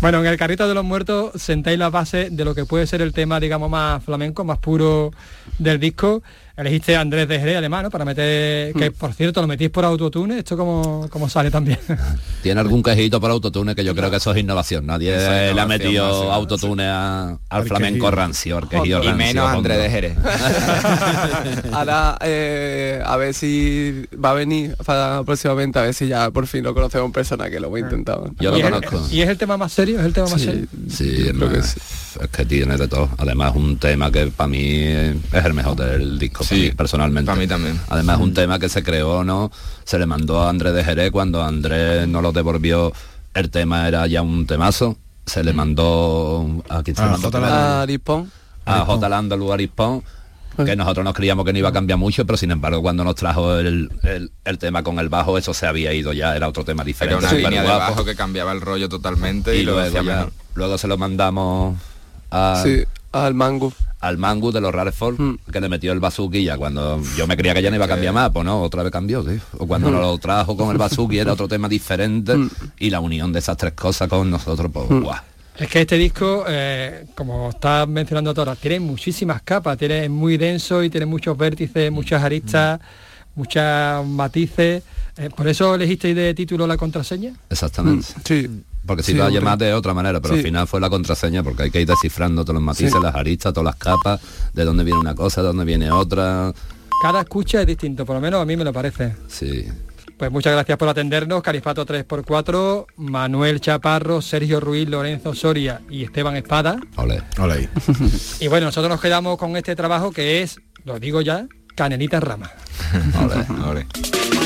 Bueno, en el carrito de los muertos sentáis la base de lo que puede ser el tema, digamos, más flamenco, más puro del disco. Elegiste a Andrés de Jerez, además, ¿no? Para meter, que por cierto, lo metís por autotune, esto como, como sale también. Tiene algún quejito por autotune que yo creo que eso es innovación. Nadie es le ha metido autotune a- al flamenco quejido. rancio, al quejido Y rancio, menos Andrés de Jerez. Ahora eh, a ver si va a venir para próximamente, a ver si ya por fin lo conocemos en persona, que lo voy a intentar. Yo lo y, es, conozco. y es el tema más serio, es el tema más serio. Sí, no, que es, sí. es que tiene de todo. Además es un tema que para mí es el mejor del disco, Sí, mí, personalmente. para mí también. Además es un tema que se creó, ¿no? Se le mandó a Andrés de Jerez cuando Andrés no lo devolvió, el tema era ya un temazo. Se le mandó a se mandó? A Dispón. a J. Landau Arispón que nosotros nos creíamos que no iba a cambiar mucho, pero sin embargo cuando nos trajo el, el- el tema con el bajo, eso se había ido ya, era otro tema Era diferente. una súper línea de bajo que cambiaba el rollo totalmente y, y lo luego, ya- luego se lo mandamos a, Sí, al Mango. Al Mangu de los Rareford Mm. que le metió el bazooki ya cuando yo me creía que ya no iba a cambiar más pues no otra vez cambió tío. o cuando nos lo trajo con el bazooki era otro tema diferente Mm. y la unión de esas tres cosas con nosotros pues guau. Es que este disco, eh, como estás mencionando ahora, tiene muchísimas capas, tiene es muy denso y tiene muchos vértices, muchas aristas, muchos matices. Eh, ¿Por eso elegisteis de título la contraseña? exactamente Sí. Porque si Sí, lo hombre. llamás de otra manera pero Sí. al final fue la contraseña porque hay que ir descifrando todos los matices Sí. las aristas todas las capas de dónde viene una cosa de dónde viene otra Cada escucha es distinto, por lo menos a mí me lo parece. sí Pues muchas gracias por atendernos, Califato 3x4, Manuel Chaparro, Sergio Ruiz, Lorenzo Soria y Esteban Espada. ole Hola ahí. Y bueno, nosotros nos quedamos con este trabajo que es, lo digo ya, Canelita Rama. ole Ole.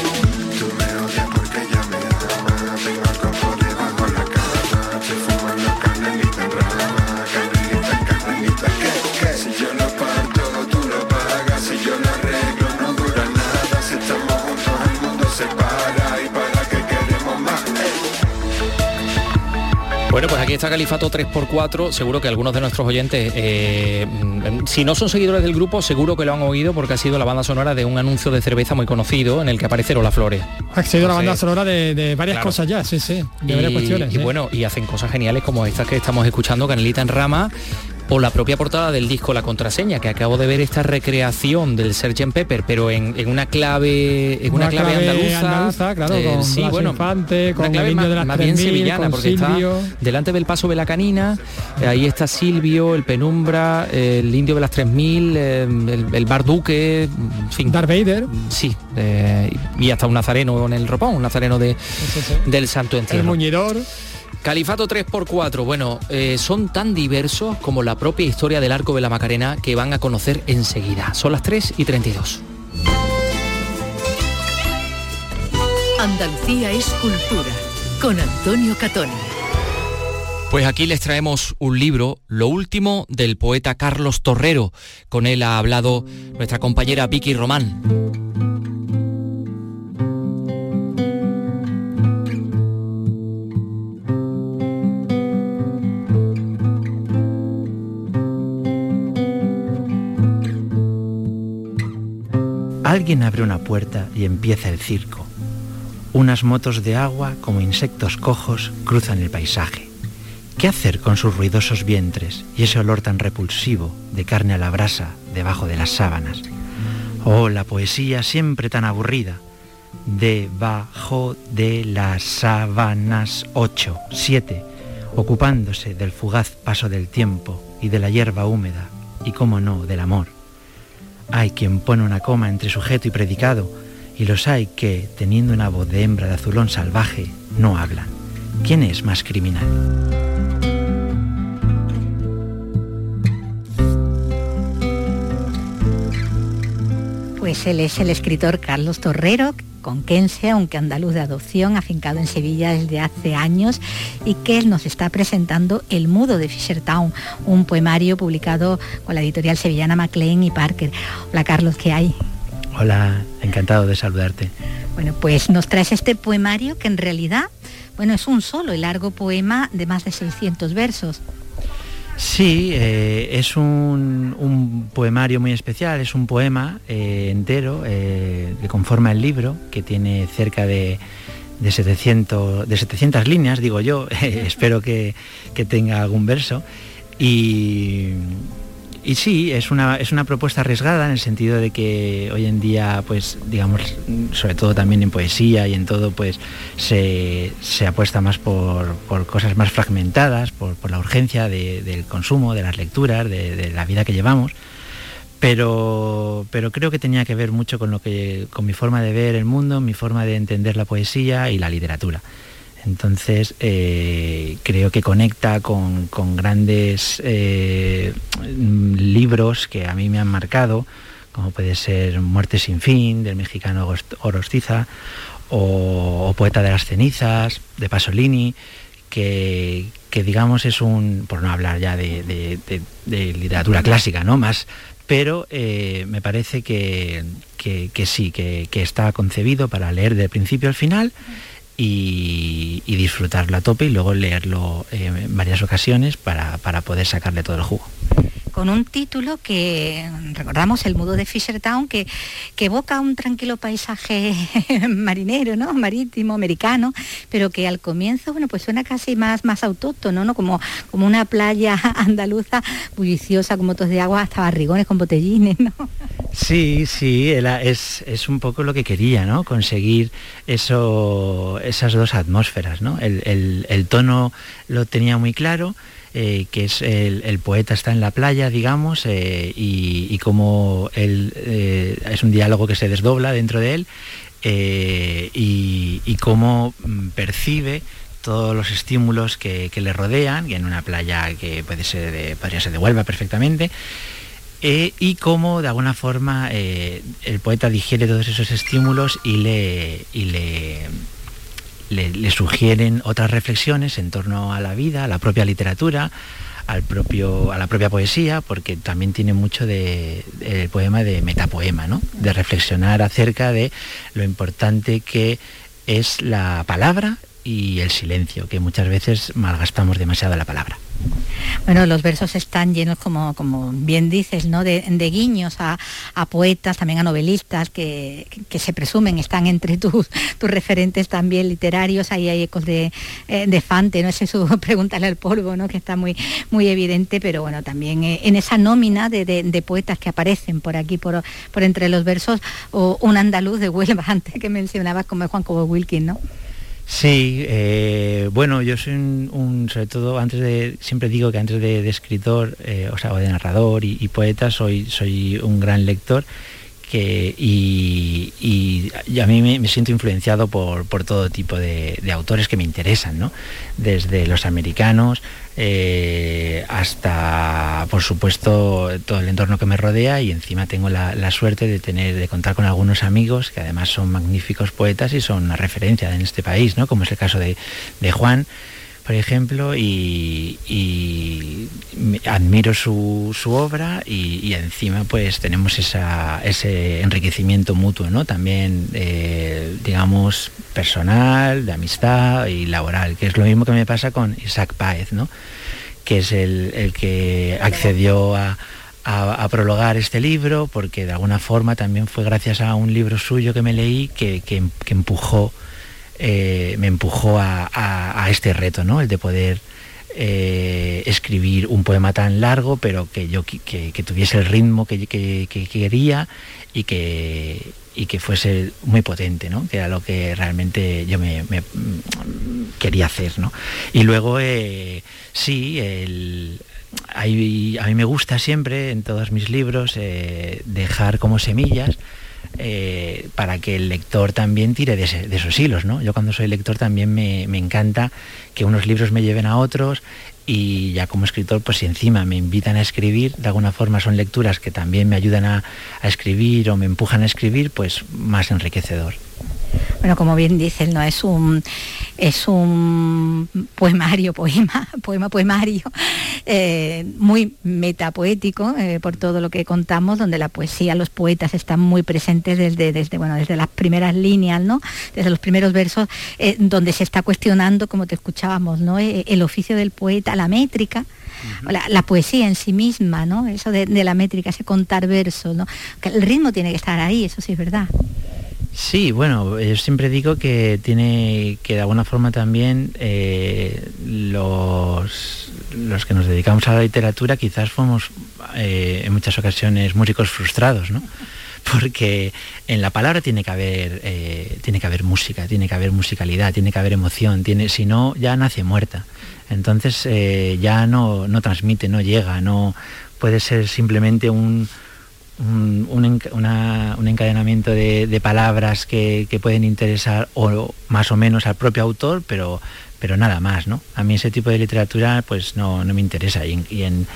El mundo se para ¿Y para qué queremos más? Ey. fiesta Califato 3x4, seguro que algunos de nuestros oyentes, eh, mm, si no son seguidores del grupo, seguro que lo han oído porque ha sido la banda sonora de un anuncio de cerveza muy conocido en el que aparece Lola Flores. Ha sido la banda sonora de, de varias claro. cosas ya, sí, sí, de varias y, cuestiones. y sí. bueno, y hacen cosas geniales como estas que estamos escuchando, Canelita en Rama, o la propia portada del disco La Contraseña, que acabo de ver esta recreación del Sgt. Pepper, pero en, en una clave en una, clave, andaluza. claro, eh, con sí, bueno, Infante, con una clave más, de las más bien 3000, sevillana, con porque Silvio. está delante del paso de la canina, eh, ahí está Silvio, el Penumbra, eh, el indio de las 3000, eh, el, el Bar Duque, en fin. Darth Vader. Sí, eh, y hasta un nazareno en el ropón, un nazareno de, del Santo El Entierro. muñidor. Califato 3x4, bueno, eh, son tan diversos como la propia historia del arco de la Macarena que van a conocer enseguida. Son las 3 y 32. Andalucía es cultura. Con Antonio Catoni. Pues aquí les traemos un libro, lo último del poeta Carlos Torrero. Con él ha hablado nuestra compañera Vicky Román. Alguien abre una puerta y empieza el circo. Unas motos de agua, como insectos cojos, cruzan el paisaje. ¿Qué hacer con sus ruidosos vientres y ese olor tan repulsivo de carne a la brasa debajo de las sábanas? Oh, la poesía siempre tan aburrida. Debajo de las sábanas 8, 7, ocupándose del fugaz paso del tiempo y de la hierba húmeda y, cómo no, del amor. Hay quien pone una coma entre sujeto y predicado, y los hay que, teniendo una voz de hembra de azulón salvaje, no hablan. ¿Quién es más criminal? Pues él es el escritor Carlos Torrero, conquense, aunque andaluz de adopción, afincado en Sevilla desde hace años y que él nos está presentando El Mudo de Fishertown, un poemario publicado con la editorial sevillana Maclean y Parker. Hola Carlos, ¿qué hay? Hola, encantado de saludarte. Bueno, pues nos traes este poemario que en realidad, bueno, es un solo y largo poema de más de 600 versos. Sí, eh, es un, un poemario muy especial, es un poema eh, entero eh, que conforma el libro, que tiene cerca de, de 700, de 700 líneas, digo yo, espero que, que tenga algún verso. Y, y sí, es una, es una propuesta arriesgada en el sentido de que hoy en día, pues, digamos, sobre todo también en poesía y en todo, pues, se, se apuesta más por, por cosas más fragmentadas, por, por la urgencia de- del consumo, de las lecturas, de, de la vida que llevamos. Pero, pero creo que tenía que ver mucho con lo que, con mi forma de ver el mundo, mi forma de entender la poesía y la literatura. Entonces eh, creo que conecta con, grandes eh, libros que a mí me han marcado, como puede ser Muerte sin fin, del mexicano Orostiza, o, o Poeta de las cenizas, de Pasolini, que, digamos es un, por no hablar ya de, literatura clásica, ¿no? Más, pero eh, me parece que, que- sí, que, que está concebido para leer del principio al final y, y disfrutarlo a tope y luego leerlo eh, en varias ocasiones para, para poder sacarle todo el jugo. Con un título que recordamos el mudo de Fishertown que, que evoca un tranquilo paisaje marinero, ¿no? marítimo, americano, pero que al comienzo bueno pues suena casi más, más autóctono, ¿no? Como, como una playa andaluza bulliciosa con motos de agua hasta barrigones con botellines, ¿no? Sí, sí, es, es un poco lo que quería, ¿no? Conseguir eso, esas dos atmósferas, ¿no? El, el- el tono lo tenía muy claro, eh, que es el, poeta está en la playa, digamos, eh, y, y como él, eh, es un diálogo que se desdobla dentro de él, y, cómo mm, percibe todos los estímulos que, le rodean, y en una playa que puede ser de, podría ser de Huelva perfectamente, y cómo de alguna forma el poeta digiere todos esos estímulos y le, y le, le- sugieren otras reflexiones en torno a la vida, a la propia literatura, al propio, a la propia poesía, porque también tiene mucho de, el poema de metapoema, ¿no? de reflexionar acerca de lo importante que es la palabra y el silencio, que muchas veces malgastamos demasiado la palabra. Bueno, los versos están llenos, como, como bien dices, ¿no? de, guiños a, a poetas, también a novelistas que, que se presumen están entre tus, tus referentes también literarios. Ahí hay ecos de, eh, de Fante, no sé su pregúntale al polvo, ¿no? que está muy, muy evidente, pero bueno, también eh, en esa nómina de, de- poetas que aparecen por aquí, por, por entre los versos, o un andaluz de Huelva, antes que mencionabas como Juan Cobo Wilkins, ¿no? Sí, eh, bueno, yo soy un, sobre todo, antes de, siempre digo que antes de, de escritor, eh, o sea, o de narrador y, y poeta, soy, soy un gran lector y, a mí me, siento influenciado por, todo tipo de, autores que me interesan, ¿no? Desde los americanos eh, hasta, por supuesto, todo el entorno que me rodea y encima tengo la, suerte de tener, de contar con algunos amigos que además son magníficos poetas y son una referencia en este país, ¿no? Como es el caso de Juan, por ejemplo, y, admiro su, obra y, encima pues tenemos esa- ese enriquecimiento mutuo, ¿no? También, eh, digamos, personal, de amistad y laboral, que es lo mismo que me pasa con Isaac Páez, ¿no? que es el, el que accedió a, a- prologar este libro, porque de alguna forma también fue gracias a un libro suyo que me leí que- que empujó, eh, me empujó a, este reto, ¿no? El de poder eh, escribir un poema tan largo, pero que yo que, tuviese el ritmo que, que- que quería y que, y que fuese muy potente, ¿no? Que era lo que realmente yo me, mm, quería hacer, ¿no? Y luego, eh, sí, a mí me gusta siempre en todos mis libros dejar como semillas eh, para que el lector también tire de, esos hilos, ¿no? Yo cuando soy lector también me, encanta que unos libros me lleven a otros y ya como escritor, pues si encima me invitan a escribir, de alguna forma son lecturas que también me ayudan a escribir o me empujan a escribir, pues más enriquecedor. Bueno, como bien dices, no es un es un poemario, poema, poema, poemario, eh, muy metapoético eh, por todo lo que contamos, donde la poesía, los poetas están muy presentes desde, desde bueno, desde las primeras líneas, ¿no? Desde los primeros versos, eh, donde se está cuestionando, como te escuchábamos, ¿no? Eh, el oficio del poeta, la métrica. La, la poesía en sí misma, ¿no? Eso de, de la métrica, ese contar versos, ¿no? Que el ritmo tiene que estar ahí, eso sí es verdad. Sí, bueno, yo siempre digo que tiene que de alguna forma también eh, los, los que nos dedicamos a la literatura quizás fuimos eh, en muchas ocasiones músicos frustrados, ¿no? Porque en la palabra tiene que haber eh, tiene que haber música, tiene que haber musicalidad, tiene que haber emoción, tiene, si no ya nace muerta. Entonces ya no, no transmite, no llega, no puede ser simplemente un, un, un encadenamiento de, de palabras que, que pueden interesar o más o menos al propio autor, pero, pero nada más, ¿no? A mí ese tipo de literatura pues no, no me interesa y en, y en-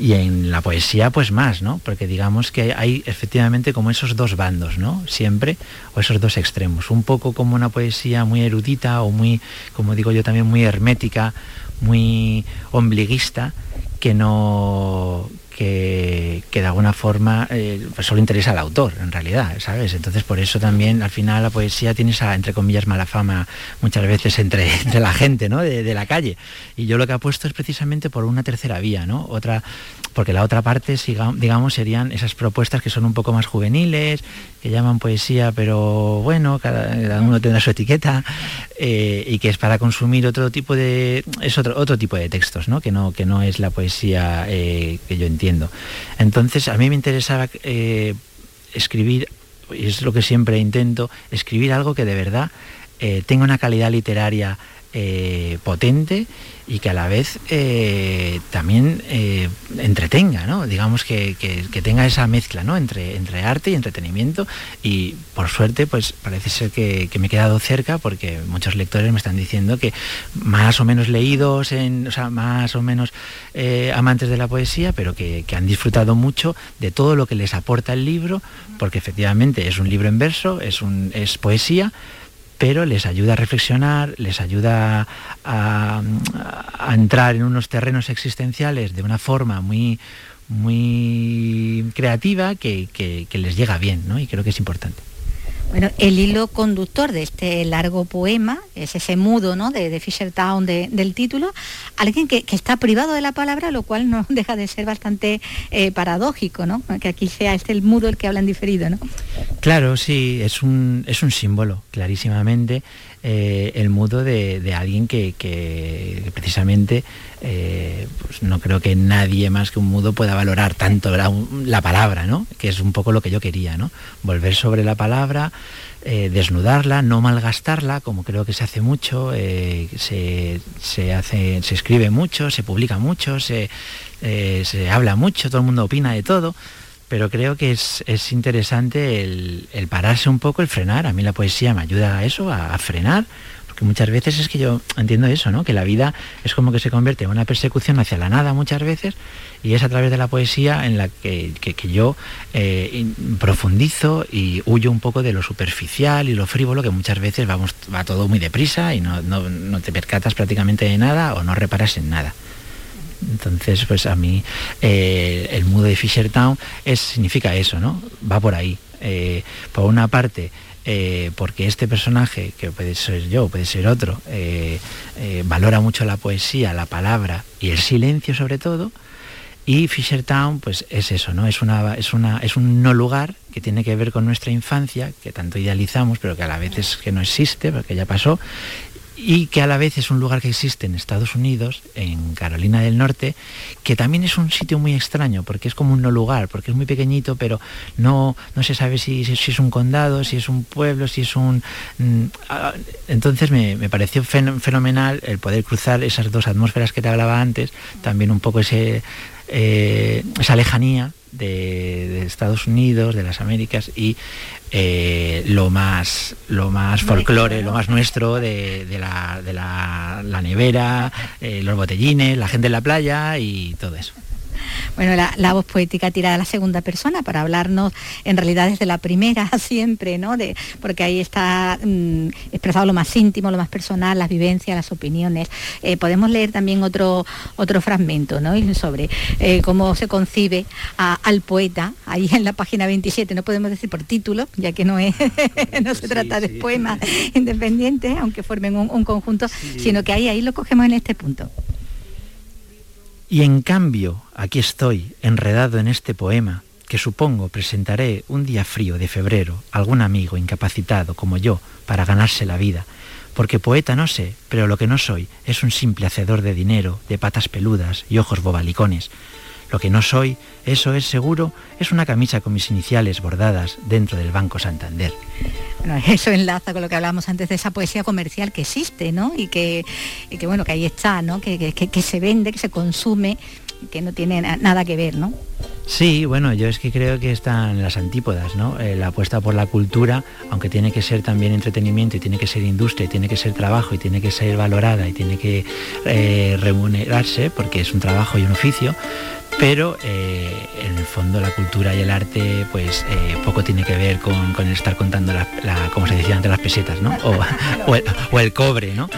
y en la poesía pues más, ¿no? Porque digamos que hay efectivamente como esos dos bandos, ¿no? Siempre, o esos dos extremos. Un poco como una poesía muy erudita o muy, como digo yo también, muy hermética, muy ombliguista, que no que, de alguna forma eh, pues solo interesa al autor en realidad sabes entonces por eso también al final la poesía tiene esa entre comillas mala fama muchas veces entre, la gente ¿no? de, de la calle. Y yo lo que apuesto es precisamente por una tercera vía no otra porque la otra parte digamos serían esas propuestas que son un poco más juveniles que llaman poesía pero bueno cada, uno tendrá su etiqueta eh, y que es para consumir otro tipo de es otro otro tipo de textos no que no que no es la poesía eh, que yo entiendo. Entonces a mí me interesaba eh, escribir y es lo que siempre intento escribir algo que de verdad tenga una calidad literaria eh, potente y que a la vez eh, también eh, entretenga, digamos que, que- tenga esa mezcla entre, entre arte y entretenimiento. Y por suerte pues parece ser que, me he quedado cerca porque muchos lectores me están diciendo que más o menos leídos, o sea, más o menos amantes de la poesía, pero que han disfrutado mucho de todo lo que les aporta el libro, porque efectivamente es un libro en verso, es, un, es poesía, pero les ayuda a reflexionar, les ayuda a, entrar en unos terrenos existenciales de una forma muy, muy creativa que, que- que les llega bien, ¿no? Y creo que es importante. Bueno, el hilo conductor de este largo poema es ese mudo ¿no? de, Fisher Town de- del título, alguien que, que está privado de la palabra, lo cual no deja de ser bastante eh, paradójico, ¿no? que aquí sea este el mudo el que habla en diferido. ¿no? Claro, sí, es un, es un símbolo, clarísimamente, eh, el mudo de, alguien que, precisamente eh, pues no creo que nadie más que un mudo pueda valorar tanto la, la palabra, ¿no? Que es un poco lo que yo quería, ¿no? Volver sobre la palabra, eh, desnudarla, no malgastarla, como creo que se hace mucho, se, se hace, se escribe mucho, se publica mucho, se, se habla mucho, todo el mundo opina de todo pero creo que es, es interesante el, el pararse un poco, el frenar. A mí la poesía me ayuda a eso, a, frenar, porque muchas veces es que yo entiendo eso, ¿no? Que la vida es como que se convierte en una persecución hacia la nada muchas veces, y es a través de la poesía en la que, que- yo eh, profundizo y huyo un poco de lo superficial y lo frívolo, que muchas veces vamos, va todo muy deprisa y no, no- no te percatas prácticamente de nada o no reparas en nada. Entonces, pues a mí eh, el mudo de Fisher Town es, significa eso, ¿no? Va por ahí. Eh, por una parte, eh, porque este personaje, que puede ser yo, puede ser otro, valora mucho la poesía, la palabra y el silencio sobre todo. Y Fisher Town, pues es eso, ¿no? Es, una, es, una, es un no lugar que tiene que ver con nuestra infancia, que tanto idealizamos, pero que a la vez es que no existe, porque ya pasó, y que a la vez es un lugar que existe en Estados Unidos, en Carolina del Norte, que también es un sitio muy extraño, porque es como un no lugar, porque es muy pequeñito, pero no, no se sabe si, si- es un condado, si es un pueblo, si es un... mm, Entonces me, me pareció fen- fenomenal el poder cruzar esas dos atmósferas que te hablaba antes, también un poco ese, eh, esa lejanía de, de Estados Unidos, de las Américas y eh, lo más lo más folclore, lo más nuestro de, de la, de la- la nevera, eh, los botellines, la gente en la playa y todo eso. Bueno, la, la voz poética tirada a la segunda persona para hablarnos en realidad desde la primera siempre, ¿no? De, porque ahí está mm, expresado lo más íntimo, lo más personal, las vivencias, las opiniones. Eh, podemos leer también otro, otro fragmento, ¿no? Y Sobre eh, cómo se concibe a- al poeta, ahí en la página 27, no podemos decir por título, ya que no, es, no se trata de poemas independientes, aunque formen un, un conjunto, sino que ahí, ahí lo cogemos en este punto. Y en cambio, aquí estoy, enredado en este poema, que supongo presentaré un día frío de febrero a algún amigo incapacitado como yo para ganarse la vida, porque poeta no sé, pero lo que no soy es un simple hacedor de dinero, de patas peludas y ojos bobalicones. Lo que no soy, eso es seguro, es una camisa con mis iniciales bordadas dentro del Banco Santander. Bueno, eso enlaza con lo que hablábamos antes de esa poesía comercial que existe, ¿no? Y que, y que, bueno, que ahí está, ¿no? Que, que- que- se vende, que se consume, que no tiene na- nada que ver, ¿no? Sí, bueno, yo es que creo que están las antípodas, ¿no? Eh, la apuesta por la cultura, aunque tiene que ser también entretenimiento y tiene que ser industria y tiene que ser trabajo y tiene que ser valorada y tiene que eh, remunerarse porque es un trabajo y un oficio, pero eh, en el fondo la cultura y el arte pues eh, poco tiene que ver con, con estar contando la, como se decía antes, las pesetas, ¿no? O, o el, o el cobre, ¿no?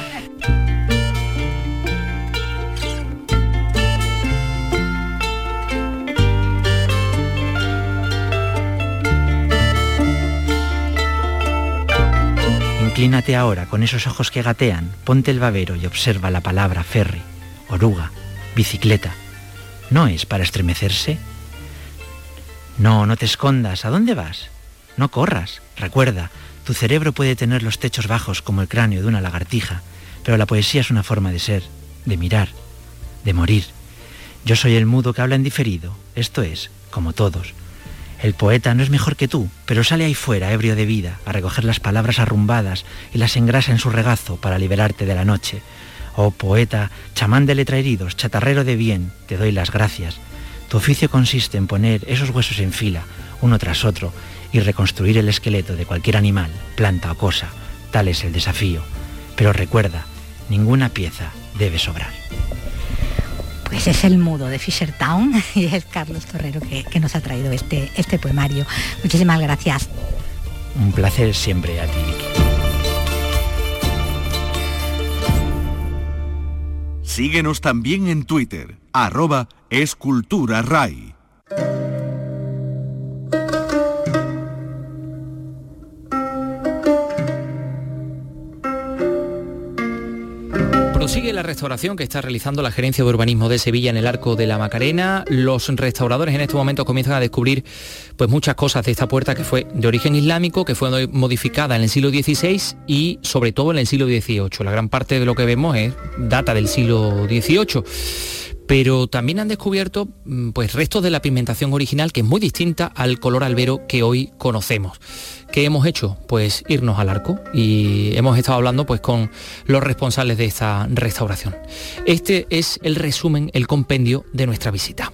Inclínate ahora con esos ojos que gatean, ponte el babero y observa la palabra ferry, oruga, bicicleta. ¿No es para estremecerse? No, no te escondas. ¿A dónde vas? No corras. Recuerda, tu cerebro puede tener los techos bajos como el cráneo de una lagartija, pero la poesía es una forma de ser, de mirar, de morir. Yo soy el mudo que habla en diferido, esto es, como todos. El poeta no es mejor que tú, pero sale ahí fuera, ebrio de vida, a recoger las palabras arrumbadas y las engrasa en su regazo para liberarte de la noche. Oh poeta, chamán de letra heridos, chatarrero de bien, te doy las gracias. Tu oficio consiste en poner esos huesos en fila, uno tras otro, y reconstruir el esqueleto de cualquier animal, planta o cosa. Tal es el desafío. Pero recuerda, ninguna pieza debe sobrar. Pues es el mudo de Fisher Town y es Carlos Torrero que, que nos ha traído este, este poemario. Muchísimas gracias. Un placer siempre a ti, Síguenos también en Twitter, arroba esculturaray. Restauración que está realizando la Gerencia de Urbanismo de Sevilla en el Arco de la Macarena. Los restauradores en estos momentos comienzan a descubrir pues muchas cosas de esta puerta que fue de origen islámico, que fue modificada en el siglo XVI y sobre todo en el siglo XVIII. La gran parte de lo que vemos es data del siglo XVIII pero también han descubierto mm, pues restos de la pigmentación original que es muy distinta al color albero que hoy conocemos. ¿Qué hemos hecho? Pues irnos al arco y hemos estado hablando pues con los responsables de esta restauración. Este es el resumen, el compendio de nuestra visita.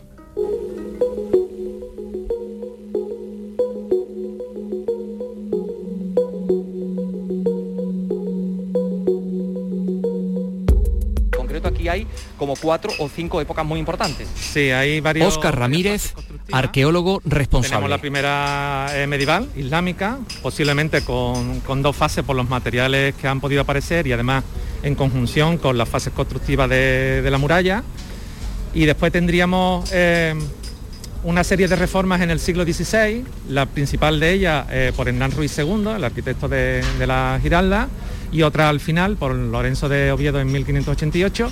Aquí hay como cuatro o cinco épocas muy importantes. Sí, hay varios... Oscar Ramírez, arqueólogo responsable. Tenemos la primera eh, medieval, islámica, posiblemente con, con dos fases por los materiales que han podido aparecer y además en conjunción con las fases constructivas de, de la muralla. Y después tendríamos eh, una serie de reformas en el siglo XVI, la principal de ellas eh, por Hernán Ruiz II, el arquitecto de, de la Giralda, y otra al final por Lorenzo de Oviedo en 1588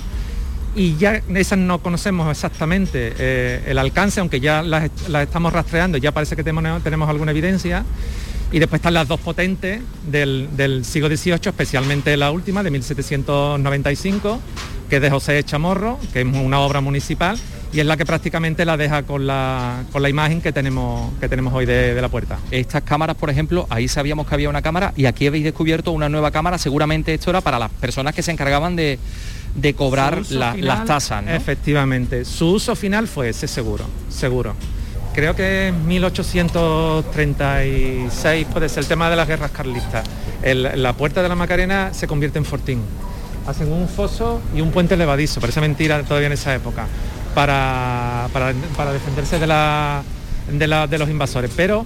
y ya esas no conocemos exactamente eh, el alcance, aunque ya las, estamos rastreando, ya parece que tenemos, tenemos, alguna evidencia. Y después están las dos potentes del, siglo XVIII, especialmente la última, de 1795, que es de José Chamorro, que es una obra municipal, y es la que prácticamente la deja con la, con la imagen que tenemos, que tenemos hoy de, la puerta. Estas cámaras, por ejemplo, ahí sabíamos que había una cámara y aquí habéis descubierto una nueva cámara, seguramente esto era para las personas que se encargaban de, de cobrar la, final, las tasas. ¿no? Efectivamente, su uso final fue ese seguro, seguro. Creo que en 1836 puede ser el tema de las guerras carlistas. El, la puerta de la Macarena se convierte en fortín. Hacen un foso y un puente levadizo, parece mentira todavía en esa época, para, para, para defenderse de, la, de, la, de, los invasores. Pero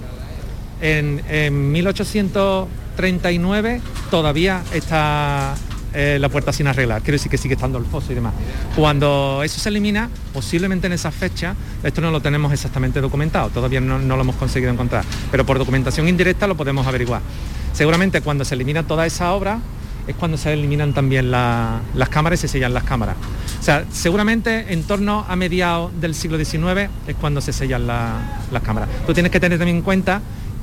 en, en 1839 todavía está eh, la puerta sin arreglar, quiero decir que sigue estando el foso y demás. Cuando eso se elimina, posiblemente en esa fecha, esto no lo tenemos exactamente documentado, todavía no, lo hemos conseguido encontrar, pero por documentación indirecta lo podemos averiguar. Seguramente cuando se elimina toda esa obra es cuando se eliminan también la, las cámaras y se sellan las cámaras. O sea, seguramente en torno a mediados del siglo XIX es cuando se sellan la, las cámaras. Tú tienes que tener también en cuenta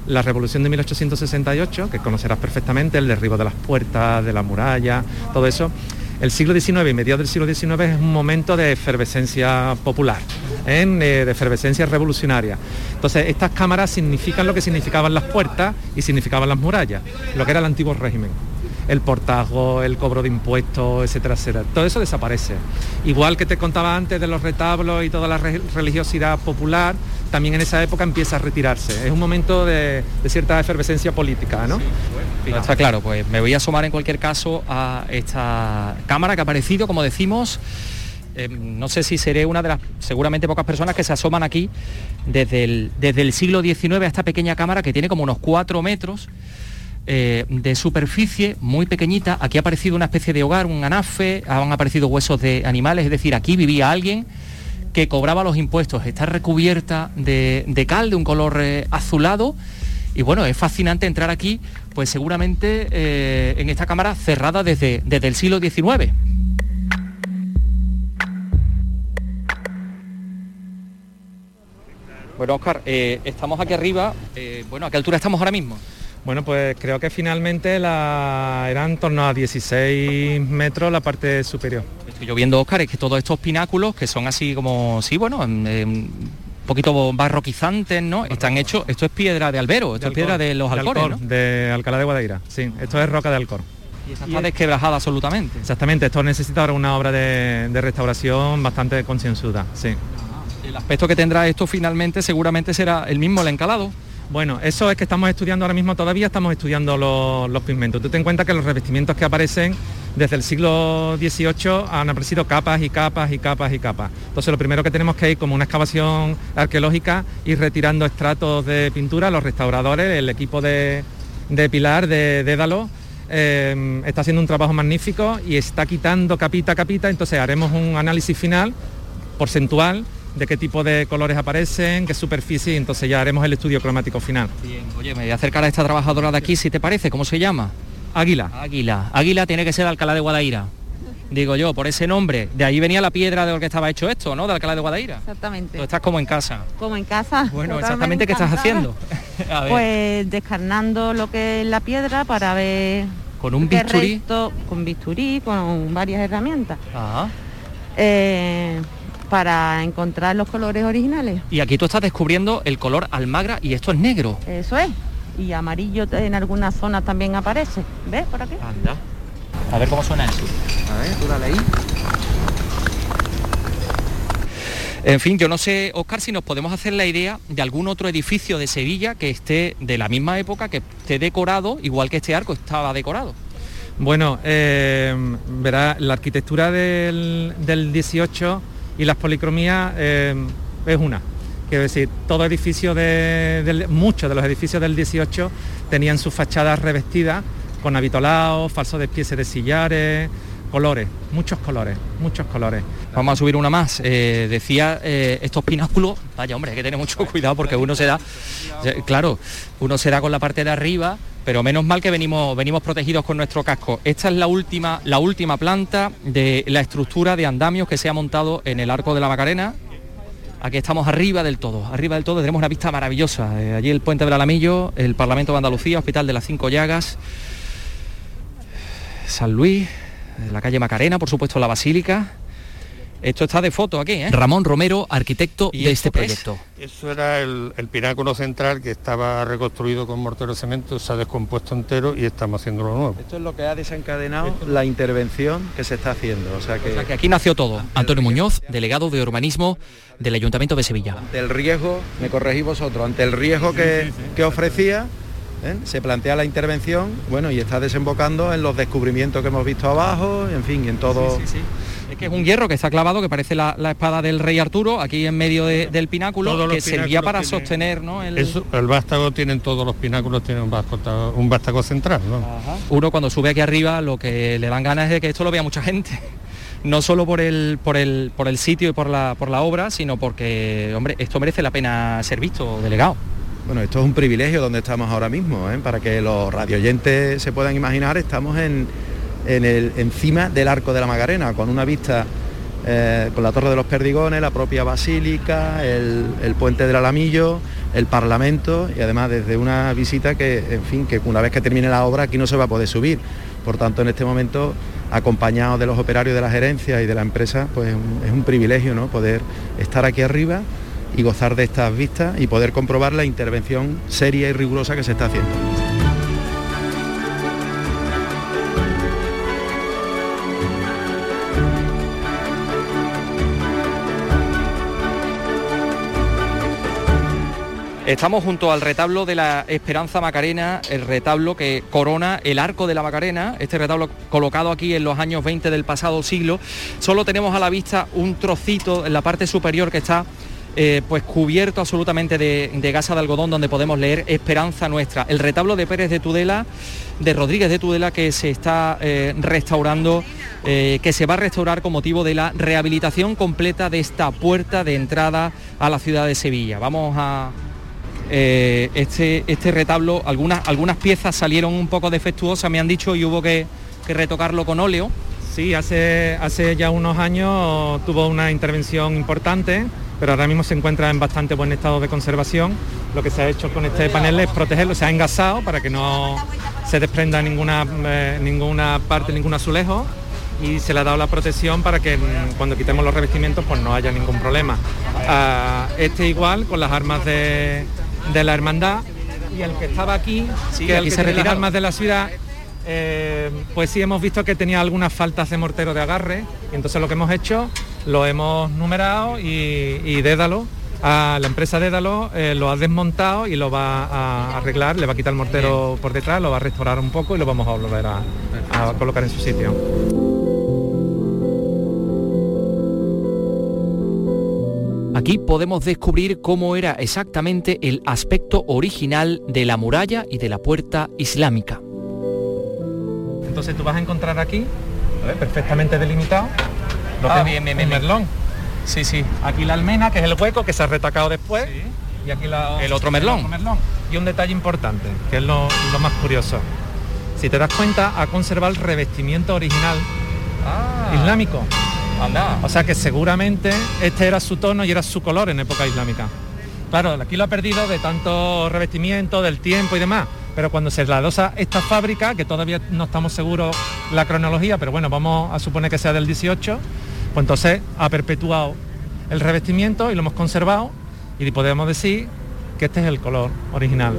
la revolución de 1868, que conocerás perfectamente, el derribo de las puertas, de la muralla, todo eso. El siglo XIX y mediados del siglo XIX es un momento de efervescencia popular, ¿eh? de efervescencia revolucionaria. Entonces, estas cámaras significan lo que significaban las puertas y significaban las murallas, lo que era el antiguo régimen el portazo, el cobro de impuestos, etcétera, etcétera. Todo eso desaparece. Igual que te contaba antes de los retablos y toda la religiosidad popular, también en esa época empieza a retirarse. Es un momento de, de cierta efervescencia política, ¿no? Sí, está claro, pues me voy a sumar en cualquier caso a esta cámara que ha aparecido, como decimos. Eh, no sé si seré una de las seguramente pocas personas que se asoman aquí desde el, desde el siglo XIX a esta pequeña cámara que tiene como unos cuatro metros eh, de superficie muy pequeñita. Aquí ha aparecido una especie de hogar, un anafe, han aparecido huesos de animales, es decir, aquí vivía alguien que cobraba los impuestos. Está recubierta de, cal, de un color eh, azulado. Y bueno, es fascinante entrar aquí, pues seguramente eh, en esta cámara cerrada desde, desde el siglo XIX. Bueno, Oscar, estamos aquí arriba. Bueno, ¿a qué altura estamos ahora mismo? Bueno, pues creo que finalmente la, eran en torno a 16 metros la parte superior. Estoy lloviendo, Oscar, es que todos estos pináculos, que son así como, sí, bueno, eh, un poquito barroquizantes, ¿no? Están hechos, esto es piedra de albero, esto de es piedra de los de alcores, Alcor, ¿no? De Alcalá de Guadaira, sí, esto es roca de Alcor. Y esta está desquebrajada absolutamente. Exactamente, esto necesita ahora una obra de, de restauración bastante concienzuda, sí. El aspecto que tendrá esto finalmente seguramente será el mismo, el encalado. Bueno, eso es que estamos estudiando ahora mismo, todavía estamos estudiando los, los, pigmentos. Tú ten en cuenta que los revestimientos que aparecen desde el siglo XVIII han aparecido capas y capas y capas y capas. Entonces lo primero que tenemos que ir como una excavación arqueológica, ir retirando estratos de pintura, los restauradores, el equipo de, de Pilar, de Dédalo, eh, está haciendo un trabajo magnífico y está quitando capita a capita, entonces haremos un análisis final porcentual de qué tipo de colores aparecen, qué superficie, y entonces ya haremos el estudio cromático final. Bien, oye, me voy a acercar a esta trabajadora de aquí, si te parece, ¿cómo se llama? Águila. Águila. Águila tiene que ser Alcalá de Guadaira. digo yo, por ese nombre. De ahí venía la piedra de lo que estaba hecho esto, ¿no? De Alcalá de Guadaira. Exactamente. Tú estás como en casa. Como en casa. Bueno, totalmente exactamente, ¿qué estás haciendo? A ver. Pues descarnando lo que es la piedra para ver Con un bisturí. resto- con bisturí, con varias herramientas. Eh, para encontrar los colores originales. Y aquí tú estás descubriendo el color almagra y esto es negro. Eso es. Y amarillo en algunas zonas también aparece. ¿Ves por aquí? Anda. A ver cómo suena eso. A ver, tú dale ahí. En fin, yo no sé, Oscar, si nos podemos hacer la idea de algún otro edificio de Sevilla que esté de la misma época, que esté decorado, igual que este arco estaba decorado. Bueno, eh, verá, la arquitectura del, del 18 y las policromías eh, es una. Quiero decir, todo edificio de, muchos de los edificios del 18 tenían sus fachadas revestidas con avitolados, falsos despieces de sillares, colores, muchos colores, muchos colores. Vamos a subir una más. Eh, decía eh, estos pináculos, vaya hombre, hay que tener mucho cuidado porque uno se da, claro, uno se da con la parte de arriba, pero menos mal que venimos, protegidos con nuestro casco. Esta es la última, la última planta de la estructura de andamios que se ha montado en el arco de la Macarena. Aquí estamos arriba del todo, arriba del todo tenemos una vista maravillosa. Eh, allí el puente del Alamillo, el Parlamento de Andalucía, Hospital de las Cinco Llagas, San Luis, la calle Macarena, por supuesto la Basílica. Esto está de foto aquí, ¿eh? Ramón Romero, arquitecto ¿Y de este es? proyecto. Eso era el, el pináculo central que estaba reconstruido con mortero de cemento, se ha descompuesto entero y estamos haciendo lo nuevo. Esto es lo que ha desencadenado la intervención que se está haciendo. O sea que, O sea que aquí nació todo. Antonio Muñoz, delegado de urbanismo del Ayuntamiento de Sevilla. ante el riesgo, me corregí vosotros, ante el riesgo que, que ofrecía, ¿eh? se plantea la intervención, bueno, y está desembocando en los descubrimientos que hemos visto abajo, en fin, y en todo. Que es un hierro que está clavado, que parece la, la espada del rey Arturo, aquí en medio de- del pináculo, Todos que servía para tienen- sostener ¿no? el, Eso, el vástago tienen todos los pináculos, tienen un vástago, un vástago central, ¿no? uno cuando sube aquí arriba lo que le dan ganas es de que esto lo vea mucha gente. No solo por el, por el, por el sitio y por la, por la obra, sino porque, hombre, esto merece la pena ser visto, delegado. Bueno, esto es un privilegio donde estamos ahora mismo, ¿eh? para que los radioyentes se puedan imaginar, estamos en, en el, encima del Arco de la Magarena, con una vista eh, con la Torre de los Perdigones, la propia Basílica, el, el Puente del Alamillo, el Parlamento y además desde una visita que, en fin, que una vez que termine la obra aquí no se va a poder subir. Por tanto, en este momento, acompañados de los operarios de la gerencia y de la empresa, pues es un privilegio ¿no? poder estar aquí arriba y gozar de estas vistas y poder comprobar la intervención seria y rigurosa que se está haciendo. Estamos junto al retablo de la Esperanza Macarena, el retablo que corona el arco de la Macarena, este retablo colocado aquí en los años 20 del pasado siglo. Solo tenemos a la vista un trocito en la parte superior que está eh, pues cubierto absolutamente de, gasa de algodón donde podemos leer Esperanza Nuestra. El retablo de Pérez de Tudela, de Rodríguez de Tudela que se está eh, restaurando, eh, que se va a restaurar con motivo de la rehabilitación completa de esta puerta de entrada a la ciudad de Sevilla. Vamos a, eh, este, este retablo, algunas, algunas piezas salieron un poco defectuosas, me han dicho, y hubo que, que retocarlo con óleo. Sí, hace, hace ya unos años tuvo una intervención importante, pero ahora mismo se encuentra en bastante buen estado de conservación. Lo que se ha hecho con este panel es protegerlo, se ha engasado para que no se desprenda ninguna, eh, ninguna parte, ningún azulejo y se le ha dado la protección para que mm, cuando quitemos los revestimientos pues no haya ningún problema. Ah, este igual con las armas de, de la hermandad y el que estaba aquí, Sí, que el que se tiene las armas de la ciudad, eh, pues sí hemos visto que tenía algunas faltas de mortero de agarre. Y entonces lo que hemos hecho lo hemos numerado y, y Dédalo a la empresa Dédalo eh, lo ha desmontado y lo va a arreglar, le va a quitar el mortero por detrás, lo va a restaurar un poco y lo vamos a volver a, a colocar en su sitio. Aquí podemos descubrir cómo era exactamente el aspecto original de la muralla y de la puerta islámica. Entonces tú vas a encontrar aquí, perfectamente delimitado, lo Ah, que es bien, bien, merlón. Sí, sí. Aquí la almena, que es el hueco que se ha retacado después, y aquí la- El otro merlón. Y un detalle importante, que es lo, lo más curioso. Si te das cuenta, ha conservado el revestimiento original islámico. O sea que seguramente este era su tono y era su color en época islámica. Claro, aquí lo ha perdido de tanto revestimiento, del tiempo y demás. Pero cuando se traslada esta fábrica, que todavía no estamos seguros la cronología, pero bueno, vamos a suponer que sea del 18, pues entonces ha perpetuado el revestimiento y lo hemos conservado y podemos decir que este es el color original.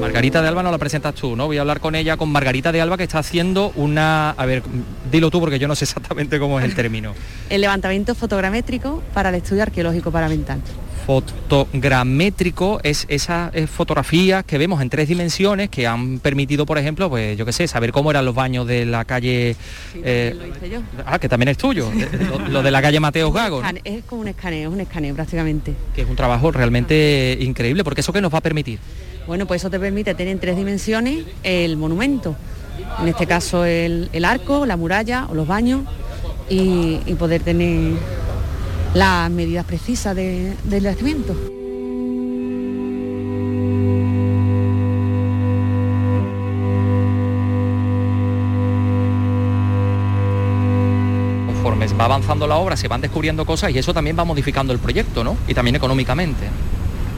Margarita de Alba no la presentas tú, ¿no? Voy a hablar con ella, con Margarita de Alba, que está haciendo una... A ver, dilo tú porque yo no sé exactamente cómo es el término. El levantamiento fotogramétrico para el estudio arqueológico paramental. Fotogramétrico es esas fotografías que vemos en tres dimensiones que han permitido, por ejemplo, pues yo qué sé, saber cómo eran los baños de la calle... eh, Lo hice yo. ah, que también es tuyo, eh, lo, lo de la calle Mateos Gago, ¿no? Es como un escaneo, es un escaneo prácticamente. que es un trabajo realmente increíble, porque eso que nos va a permitir. Bueno, pues eso te permite tener en tres dimensiones el monumento. En este caso el, el arco, la muralla o los baños y, y poder tener las medidas precisas de- del yacimiento. Conforme va avanzando la obra, se van descubriendo cosas y eso también va modificando el proyecto, ¿no? Y también económicamente.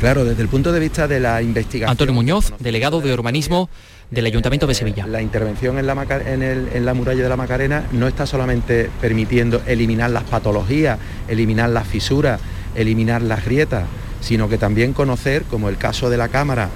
Claro, desde el punto de vista de la investigación. Antonio Muñoz, delegado de urbanismo del Ayuntamiento de Sevilla. La intervención en la, Maca- en, el- en la muralla de la Macarena no está solamente permitiendo eliminar las patologías, eliminar las fisuras, eliminar las grietas, sino que también conocer, como el caso de la cámara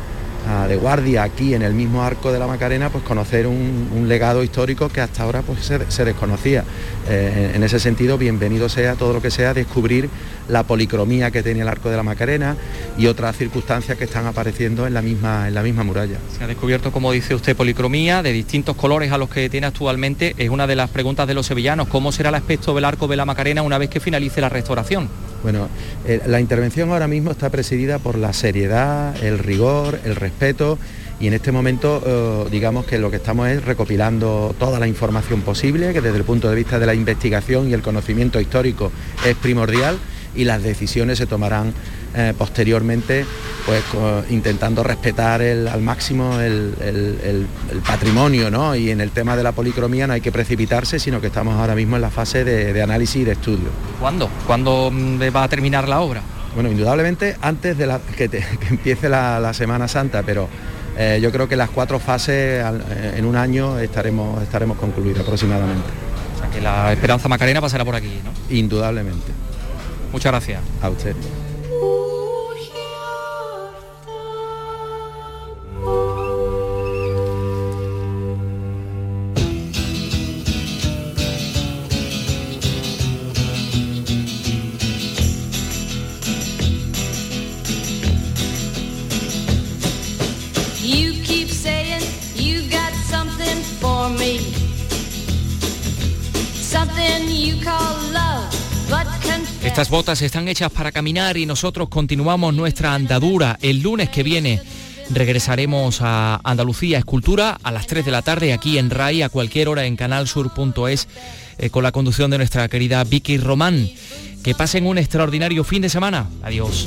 de guardia aquí en el mismo arco de la Macarena, pues conocer un, legado histórico que hasta ahora pues, se, se desconocía. Eh, en ese sentido, bienvenido sea todo lo que sea descubrir la policromía que tenía el arco de la Macarena y otras circunstancias que están apareciendo en la misma, en la misma muralla. Se ha descubierto, como dice usted, policromía de distintos colores a los que tiene actualmente. Es una de las preguntas de los sevillanos. ¿Cómo será el aspecto del arco de la Macarena una vez que finalice la restauración? Bueno, eh, la intervención ahora mismo está presidida por la seriedad, el rigor, el respeto y en este momento eh, digamos que lo que estamos es recopilando toda la información posible, que desde el punto de vista de la investigación y el conocimiento histórico es primordial y las decisiones se tomarán eh, posteriormente pues intentando respetar el- al máximo el, el- el- el patrimonio ¿no? y en el tema de la policromía no hay que precipitarse sino que estamos ahora mismo en la fase de, de análisis y de estudio. ¿Cuándo? ¿Cuándo mm, va a terminar la obra? Bueno, indudablemente antes de la- que, te- que empiece la, la Semana Santa, pero eh, yo creo que las cuatro fases eh, en un año estaremos, estaremos concluidas aproximadamente. O sea, que la Esperanza Macarena pasará por aquí, ¿no? Indudablemente. Muchas gracias. A usted. Están hechas para caminar y nosotros continuamos nuestra andadura. El lunes que viene regresaremos a Andalucía Escultura a las 3 de la tarde aquí en RAI a cualquier hora en canalsur.es eh, con la conducción de nuestra querida Vicky Román. Que pasen un extraordinario fin de semana. Adiós.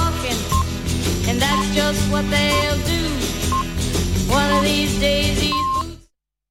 that's just what they'll do. One of these days he's